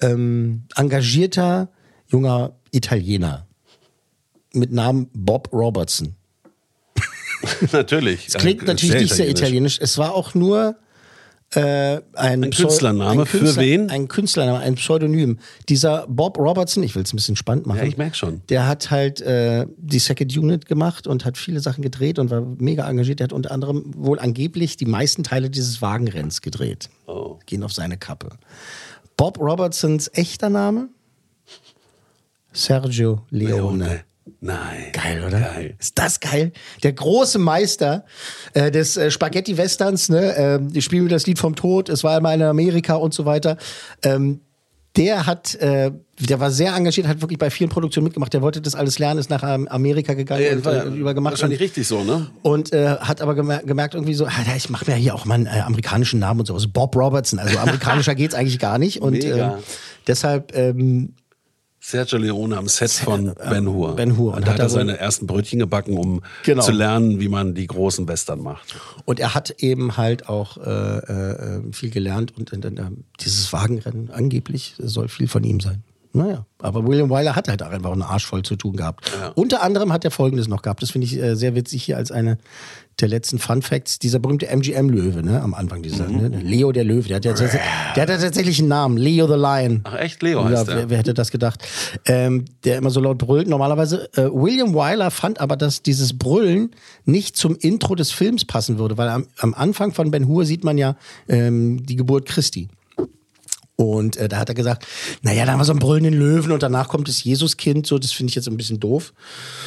ähm, engagierter junger Italiener mit Namen Bob Robertson. natürlich. Es klingt natürlich nicht sehr italienisch. Es war auch nur äh, ein, Ein Künstlername. ein Für wen? Ein Künstlername, ein Pseudonym. Dieser Bob Robertson, ich will es ein bisschen spannend machen. Ja, ich merk schon. Der hat halt äh, die Second Unit gemacht und hat viele Sachen gedreht und war mega engagiert. Der hat unter anderem wohl angeblich die meisten Teile dieses Wagenrenns gedreht. Oh. Gehen auf seine Kappe. Bob Robertsons echter Name? Sergio Leone. Leone. Nein. Geil, oder? Geil. Ist das geil? Der große Meister äh, des äh, Spaghetti-Westerns, ne? Ähm, die spielen wieder das Lied vom Tod, es war einmal in Amerika und so weiter. Ähm, der hat, äh, der war sehr engagiert, hat wirklich bei vielen Produktionen mitgemacht. Der wollte das alles lernen, ist nach ähm, Amerika gegangen Ja, und war äh, übergemacht. wahrscheinlich richtig so, ne? Und äh, hat aber gemer gemerkt irgendwie so, ah, ich mache mir hier auch mal einen äh, amerikanischen Namen und sowas. Bob Robertson, also amerikanischer geht's eigentlich gar nicht. Und ähm, deshalb ähm, Sergio Leone am Set von Ben Hur. Ben Hur. Und Und da hat er seine ersten Brötchen gebacken, um Genau. zu lernen, wie man die großen Western macht. Und er hat eben halt auch äh, äh, viel gelernt und, und, und, ähm, dieses Wagenrennen angeblich soll viel von ihm sein. Naja, aber William Wyler hat halt auch einfach einen Arsch voll zu tun gehabt. Unter anderem hat er Folgendes noch gehabt, das finde ich äh, sehr witzig hier als eine der letzten Fun Facts, dieser berühmte MGM-Löwe, ne, am Anfang dieser, Mhm. ne, Leo der Löwe, der hat ja, der, hat ja tatsächlich einen Namen, Leo the Lion. Ach echt, Leo Ja, heißt wer, der. wer hätte das gedacht? Ähm, der immer so laut brüllt. Normalerweise, äh, William Wyler fand aber, dass dieses Brüllen nicht zum Intro des Films passen würde, weil am, am Anfang von Ben Hur sieht man ja ähm, die Geburt Christi. Und äh, da hat er gesagt, naja, da haben wir so einen brüllenden Löwen und danach kommt das Jesuskind, so, das finde ich jetzt ein bisschen doof.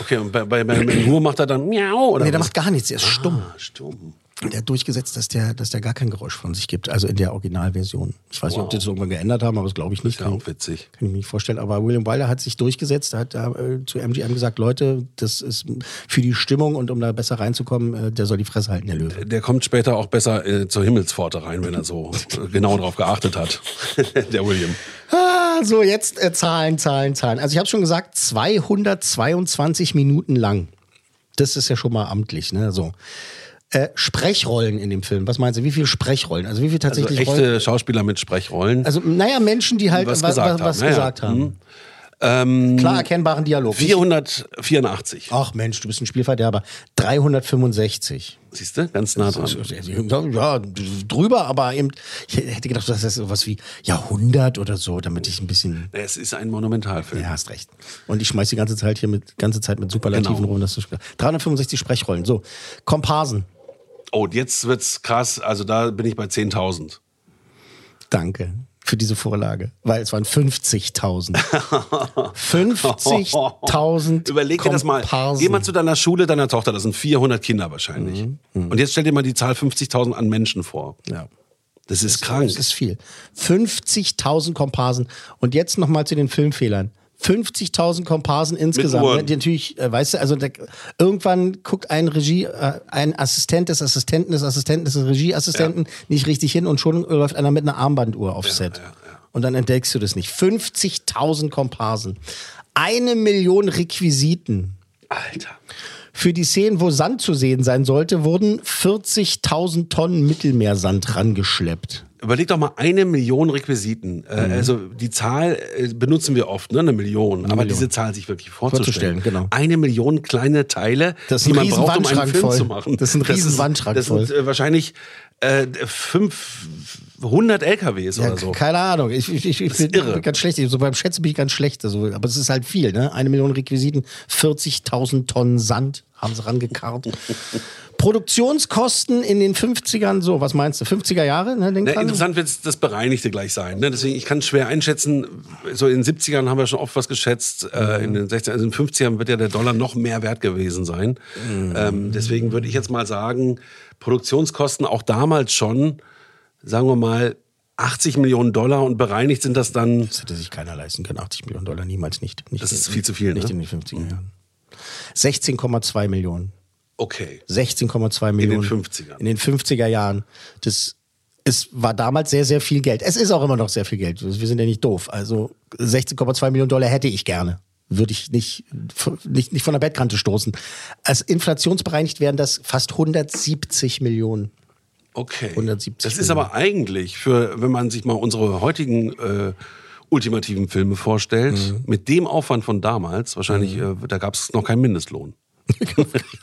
Okay, und bei, bei, bei Ben Hur macht er dann Miau oder Nee, der was? macht gar nichts, er ist stumm. Ah, stumm. Der hat durchgesetzt, dass der, dass der gar kein Geräusch von sich gibt, also in der Originalversion. Ich weiß nicht, ob die das irgendwann geändert haben, aber das glaube ich nicht. Ja, auch witzig. Kann ich mir nicht vorstellen. Aber William Wyler hat sich durchgesetzt, hat äh, zu MGM gesagt, Leute, das ist für die Stimmung und um da besser reinzukommen, äh, der soll die Fresse halten, der Löwe. Der kommt später auch besser äh, zur Himmelspforte rein, wenn er so genau darauf geachtet hat. der William. Ah, so, jetzt äh, Zahlen, Zahlen, Zahlen. Also ich habe schon gesagt, 222 Minuten lang. Das ist ja schon mal amtlich, ne? So. Äh, Sprechrollen in dem Film. Was meinst du? Wie viele Sprechrollen? Also wie viel Also tatsächlich Rollen? echte Schauspieler mit Sprechrollen. Also, naja, Menschen, die halt Was wa- gesagt wa- was haben. Gesagt ja. haben. Mhm. Ähm, Klar erkennbaren Dialog. 484. Ach Mensch, du bist ein Spielverderber. 365. Siehst du? Ganz nah dran. Ja, drüber, aber eben, ich hätte gedacht, das ist sowas wie Jahrhundert oder so, damit ich ein bisschen. Es ist ein Monumentalfilm. Ja, hast recht. Und ich schmeiß die ganze Zeit hier mit, ganze Zeit mit Superlativen Genau. rum. Das ist, 365 Sprechrollen. So, Komparsen. Oh, jetzt wird's krass. Also da bin ich bei 10.000. Danke für diese Vorlage, weil es waren 50.000. 50.000 Überleg dir das mal. Geh mal zu deiner Schule, deiner Tochter. Das sind 400 Kinder wahrscheinlich. Und jetzt stell dir mal die Zahl 50.000 an Menschen vor. Ja. Das ist krank. Das ist viel. 50.000 Komparsen. Und jetzt nochmal zu den Filmfehlern. 50.000 Komparsen insgesamt. Ne? Die natürlich, äh, weißt du, also der, irgendwann guckt ein Regie, äh, ein Assistent des Assistenten des Assistenten des Regieassistenten nicht richtig hin und schon läuft einer mit einer Armbanduhr aufs Set. Und dann entdeckst du das nicht. 50.000 Komparsen. Eine Million Requisiten. Alter. Für die Szenen, wo Sand zu sehen sein sollte, wurden 40.000 Tonnen Mittelmeersand rangeschleppt. Überleg doch mal eine Million Requisiten. Äh, Mhm. Also die Zahl äh, benutzen wir oft, ne? Eine Million. aber Million. diese Zahl sich wirklich vorzustellen. Vorzustellen, genau. Eine Million kleine Teile, die man braucht, um einen Film voll. zu machen. Das ist ein riesen Wandschrank Das sind äh, wahrscheinlich äh, fünf 100 LKWs Ja, oder so. Keine Ahnung. Ich, ich, ich, ich bin, irre. ganz schlecht. So beim Schätzen bin ich ganz schlecht. Also, aber es ist halt viel, ne? Eine Million Requisiten, 40.000 Tonnen Sand haben sie rangekarrt. Produktionskosten in den 50ern, so, was meinst du? 50er Jahre, ne? Denk Na, dran. interessant wird das Bereinigte gleich sein. Ne? Deswegen, ich kann es schwer einschätzen. So in den 70ern haben wir schon oft was geschätzt. Äh, in den 60ern, also in den 50ern wird ja der Dollar noch mehr wert gewesen sein. Ähm, deswegen würde ich jetzt mal sagen, Produktionskosten auch damals schon, sagen wir mal, 80 Millionen Dollar und bereinigt sind das dann. Das hätte sich keiner leisten können. 80 Millionen Dollar niemals nicht. nicht Das ist viel zu viel, Nicht ne? in den 50er Jahren. 16,2 Millionen. Okay. 16,2 Millionen. 50ern. In den 50er Jahren. Das es war damals sehr, sehr viel Geld. Es ist auch immer noch sehr viel Geld. Wir sind ja nicht doof. Also 16,2 Millionen Dollar hätte ich gerne. Würde ich nicht, nicht, nicht von der Bettkante stoßen. Als inflationsbereinigt wären das fast 170 Millionen. Okay. 170 das ist aber eigentlich für, wenn man sich mal unsere heutigen äh, ultimativen Filme vorstellt, Mhm. mit dem Aufwand von damals, wahrscheinlich, äh, da gab es noch keinen Mindestlohn.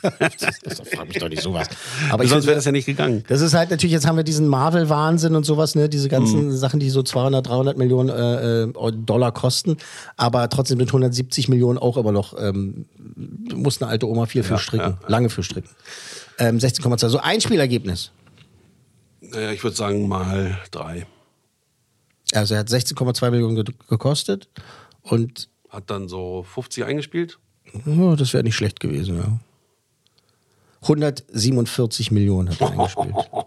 Das fragt mich doch nicht sowas. Aber Sonst wäre das ja nicht gegangen. Das ist halt natürlich, jetzt haben wir diesen Marvel-Wahnsinn und sowas, ne? Diese ganzen Mhm. Sachen, die so 200, 300 Millionen äh, äh, Dollar kosten. Aber trotzdem sind 170 Millionen auch immer noch, ähm, muss eine alte Oma viel für Ja, stricken. ja, ja. Lange für stricken. Ähm, 16,2. So ein Spielergebnis. Naja, ich würde sagen mal drei. Also er hat 16,2 Millionen ge gekostet. Und Hat dann so 50 eingespielt. Ja, das wäre nicht schlecht gewesen, ja. 147 Millionen hat er eingespielt.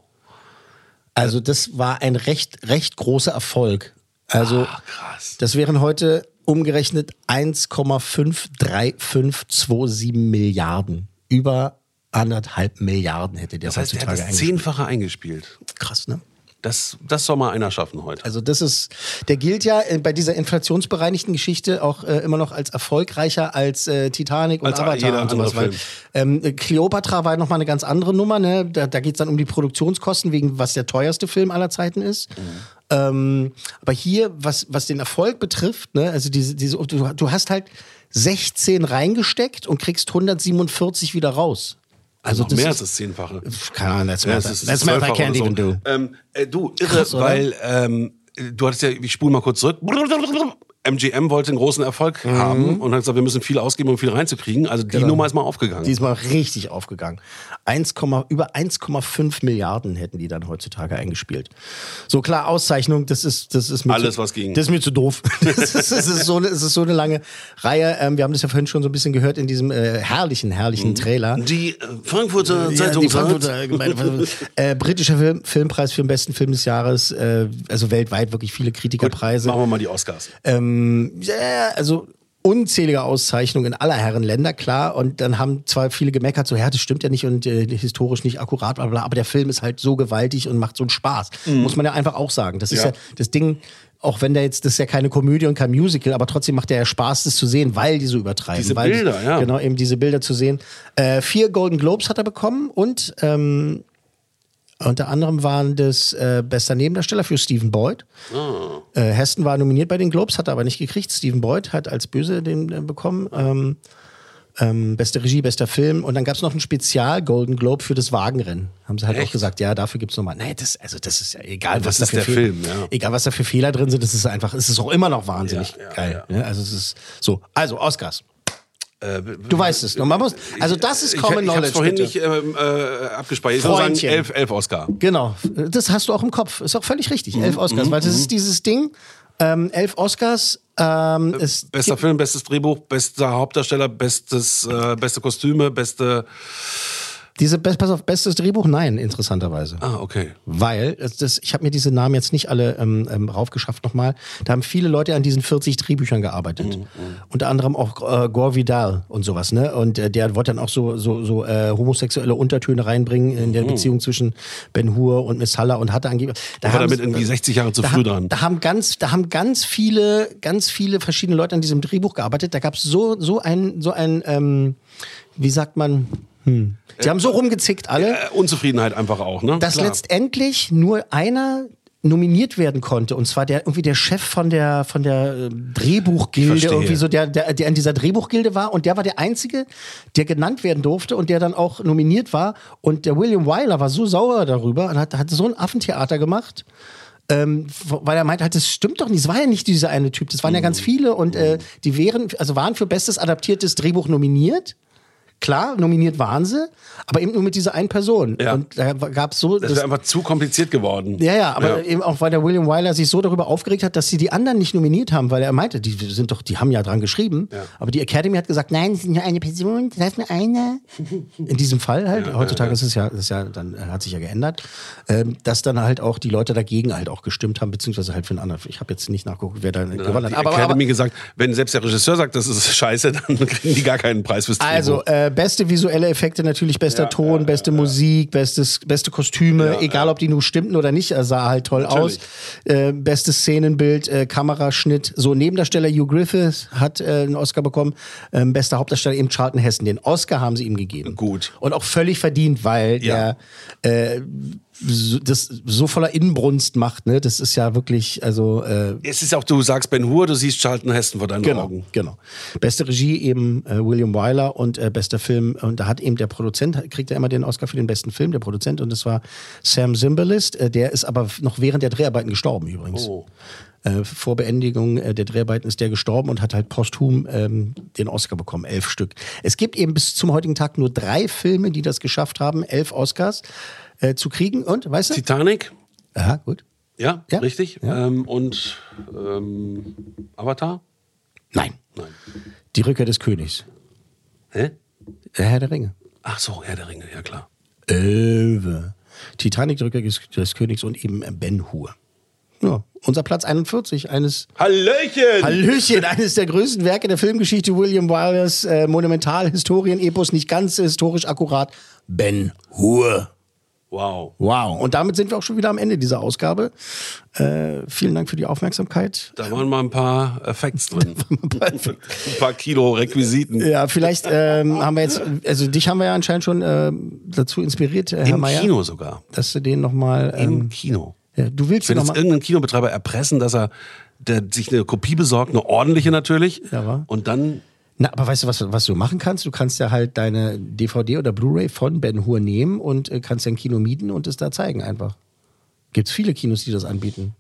Also das war ein recht, recht großer Erfolg. Also Ah, krass. das wären heute umgerechnet 1,53527 Milliarden. Über anderthalb Milliarden hätte der Das heißt, er hat heutzutage das eingespielt. Zehnfache eingespielt. Krass, ne? Das, das soll mal einer schaffen heute. Also das ist, der gilt ja äh, bei dieser inflationsbereinigten Geschichte auch äh, immer noch als erfolgreicher als äh, Titanic und Als Avatar und sowas. Weil, ähm, äh, Cleopatra war nochmal eine ganz andere Nummer. Ne? Da, da geht es dann um die Produktionskosten, wegen was der teuerste Film aller Zeiten ist. Ähm, aber hier, was, was den Erfolg betrifft, ne, also diese, diese, du, du hast halt 16 reingesteckt und kriegst 147 wieder raus. Also noch mehr ist- als das Zehnfache. Keine Ahnung, that's Ja, math, ist that's math I can't so. even do. Ähm, äh, du, irre, Krass, weil ähm, du hattest ja, ich spule mal kurz zurück. MGM wollte einen großen Erfolg Mhm. haben und hat gesagt, wir müssen viel ausgeben, um viel reinzukriegen. Also die Nummer ist mal aufgegangen. Genau. Diesmal richtig aufgegangen. 1, über 1,5 Milliarden hätten die dann heutzutage eingespielt. So klar, Auszeichnung, das ist, das ist mir Alles, zu, was ging. Das ist mir zu doof. das, ist, das, ist so eine, das ist so eine lange Reihe. Ähm, wir haben das ja vorhin schon so ein bisschen gehört in diesem äh, herrlichen, herrlichen Trailer. die äh, Frankfurter Ja, Zeitung die Frankfurter Allgemeine- äh, britischer Film, Filmpreis für den besten Film des Jahres, äh, also weltweit wirklich viele Kritikerpreise. machen wir mal die Oscars. Ähm, ja, also unzählige Auszeichnungen in aller Herren Länder, klar. Und dann haben zwar viele gemeckert, so, ja, das stimmt ja nicht und äh, historisch nicht akkurat, bla, bla, aber der Film ist halt so gewaltig und macht so einen Spaß. Muss man ja einfach auch sagen. Das ist Ja. ja, das Ding, auch wenn der jetzt, das ist ja keine Komödie und kein Musical, aber trotzdem macht der ja Spaß, das zu sehen, weil die so übertreiben. Diese weil Bilder, ja. Genau, eben diese Bilder zu sehen. Äh, vier Golden Globes hat er bekommen und ähm, unter anderem waren das äh, bester Nebendarsteller für Stephen Boyd. Äh, Heston war nominiert bei den Globes, hat er aber nicht gekriegt. Stephen Boyd hat als Böse den äh, bekommen. Ähm, ähm, beste Regie, bester Film. Und dann gab es noch ein Spezial Golden Globe für das Wagenrennen. Haben sie halt auch Echt? gesagt, ja, dafür gibt es nochmal. Nee, das, also das ist ja egal, Das was da für der Fehl- Film, ja. Egal, was da für Fehler drin sind, das ist einfach, es ist auch immer noch wahnsinnig Ja, ja, geil. Ne? Also es ist so. Also, Oscars. Äh, Du weißt es. Man muss, also das ist Common ich, ich Knowledge. hab's vorhin bitte. nicht ähm, äh, abgespeichert. Ich sagen, Freundchen. elf, elf Oscar. Genau, das hast du auch im Kopf. Ist auch völlig richtig. Mhm, Elf Oscars, weil das ist dieses Ding. Ähm, elf Oscars. Ähm, es Bester Film, bestes Drehbuch, bester Hauptdarsteller, bestes, äh, beste Kostüme, beste. Diese, be- pass auf, bestes Drehbuch? Nein, interessanterweise. Ah, okay. Weil, das, das, ich habe mir diese Namen jetzt nicht alle ähm, ähm, raufgeschafft nochmal. Da haben viele Leute an diesen 40 Drehbüchern gearbeitet. Mhm, Unter anderem auch äh, Gore Vidal und sowas. Ne? Und äh, der wollte dann auch so, so, so äh, homosexuelle Untertöne reinbringen in der Beziehung zwischen Ben Hur und Miss Haller und hatte angeblich. Da Mhm. War damit irgendwie 60 Jahre zu früh haben, dran. Da haben ganz, da haben ganz viele, ganz viele verschiedene Leute an diesem Drehbuch gearbeitet. Da gab es so, so ein, so ein, ähm, wie sagt man, hm. Die haben so rumgezickt alle, Äh, Unzufriedenheit einfach auch, ne? dass Klar. letztendlich nur einer nominiert werden konnte und zwar der irgendwie der Chef von der von der ähm, Drehbuchgilde irgendwie so der, der der in dieser Drehbuchgilde war und der war der einzige der genannt werden durfte und der dann auch nominiert war und der William Wyler war so sauer darüber und hat, hat so ein Affentheater gemacht ähm, weil er meinte halt, das stimmt doch nicht, es war ja nicht dieser eine Typ, das waren ja ganz Mhm. viele und äh, die wären, also waren für bestes adaptiertes Drehbuch nominiert. Klar, nominiert waren sie, aber eben nur mit dieser einen Person. Ja. Und da gab es so. Das wäre einfach zu kompliziert geworden. Ja, ja, aber Ja. eben auch, weil der William Wyler sich so darüber aufgeregt hat, dass sie die anderen nicht nominiert haben, weil er meinte, die sind doch, die haben ja dran geschrieben. Aber die Academy hat gesagt, nein, es ist nur eine Person, das heißt nur eine. In diesem Fall halt, heutzutage ist es ja, das ist ja, dann hat sich ja geändert, ähm, dass dann halt auch die Leute dagegen halt auch gestimmt haben, beziehungsweise halt für einen anderen. Ich habe jetzt nicht nachgeguckt, wer da gewonnen hat die. Aber, Academy aber gesagt, wenn selbst der Regisseur sagt, das ist scheiße, dann kriegen die gar keinen Preis fürs Drehbuch. Also, äh, beste visuelle Effekte natürlich, bester Ton, beste Musik, bestes, beste Kostüme, egal ob die nun stimmten oder nicht, er sah halt toll aus. Äh, bestes Szenenbild, äh, Kameraschnitt. So, Nebendarsteller Hugh Griffith hat äh, einen Oscar bekommen. Ähm, bester Hauptdarsteller eben Charlton Heston. Den Oscar haben sie ihm gegeben. Gut. Und auch völlig verdient, weil Ja. der äh, das so voller Inbrunst macht. Ne? Das ist ja wirklich, also äh, es ist auch, du sagst Ben Hur, du siehst Charlton Heston vor deinen Genau, Augen. genau. Beste Regie eben äh, William Wyler und äh, bester Film. Und da hat eben der Produzent, kriegt er immer den Oscar für den besten Film, der Produzent. Und das war Sam Zimbalist. Äh, der ist aber noch während der Dreharbeiten gestorben übrigens. Oh. Äh, vor Beendigung äh, der Dreharbeiten ist der gestorben und hat halt posthum ähm, den Oscar bekommen, elf Stück. Es gibt eben bis zum heutigen Tag nur drei Filme, die das geschafft haben, elf Oscars äh, zu kriegen. Und, weißt du? Titanic, Aha, gut. ja, Ja. richtig. Ja. Ähm, und ähm, Avatar? Nein. Nein. Die Rückkehr des Königs. Hä? Der Herr der Ringe. Ach so, Herr der Ringe, ja klar. Elve. Titanic, die Rückkehr des, Königs und eben Ben Hur. Ja, unser Platz 41, eines Hallöchen! Hallöchen, eines der größten Werke der Filmgeschichte, William Wylers äh, Monumental-Historien-Epos, nicht ganz historisch akkurat, Ben Hur. Wow. Wow, und damit sind wir auch schon wieder am Ende dieser Ausgabe. Äh, vielen Dank für die Aufmerksamkeit. Da waren mal ein paar Effekts drin. ein paar Kilo Requisiten. Ja, vielleicht ähm, haben wir jetzt, also dich haben wir ja anscheinend schon ähm, dazu inspiriert, äh, Herr Im Mayer, Kino sogar. dass du den nochmal. Im Ähm, Kino. ja, du willst den jetzt irgendeinen Kinobetreiber erpressen, dass er der sich eine Kopie besorgt, eine ordentliche natürlich. Ja, wa? Und dann Na, aber weißt du, was, was du machen kannst? Du kannst ja halt deine DVD oder Blu-ray von Ben Hur nehmen und äh, kannst ja ein Kino mieten und es da zeigen einfach. Gibt es viele Kinos, die das anbieten.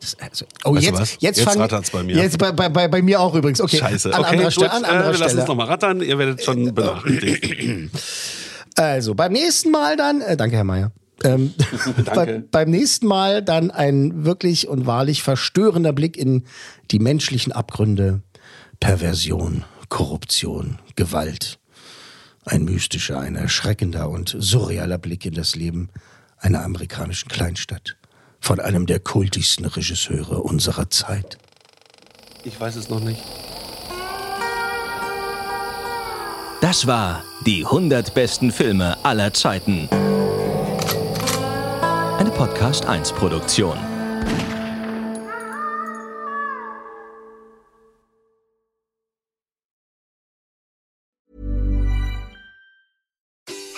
Das, also, oh, Weißt jetzt, jetzt, Jetzt fangen- rattert's bei mir. Jetzt bei, bei, bei, bei mir auch übrigens. Okay, Scheiße. An okay, anderer Stelle. An äh, anderer wir lassen Stelle. uns nochmal rattern. Ihr werdet schon benachrichtigt. Also, beim nächsten Mal dann, äh, danke Herr Mayer. Ähm, bei, beim nächsten Mal dann ein wirklich und wahrlich verstörender Blick in die menschlichen Abgründe, Perversion, Korruption, Gewalt. Ein mystischer, ein erschreckender und surrealer Blick in das Leben einer amerikanischen Kleinstadt. Von einem der kultigsten Regisseure unserer Zeit. Ich weiß es noch nicht. Das war die 100 besten Filme aller Zeiten. Eine Podcast 1 Produktion.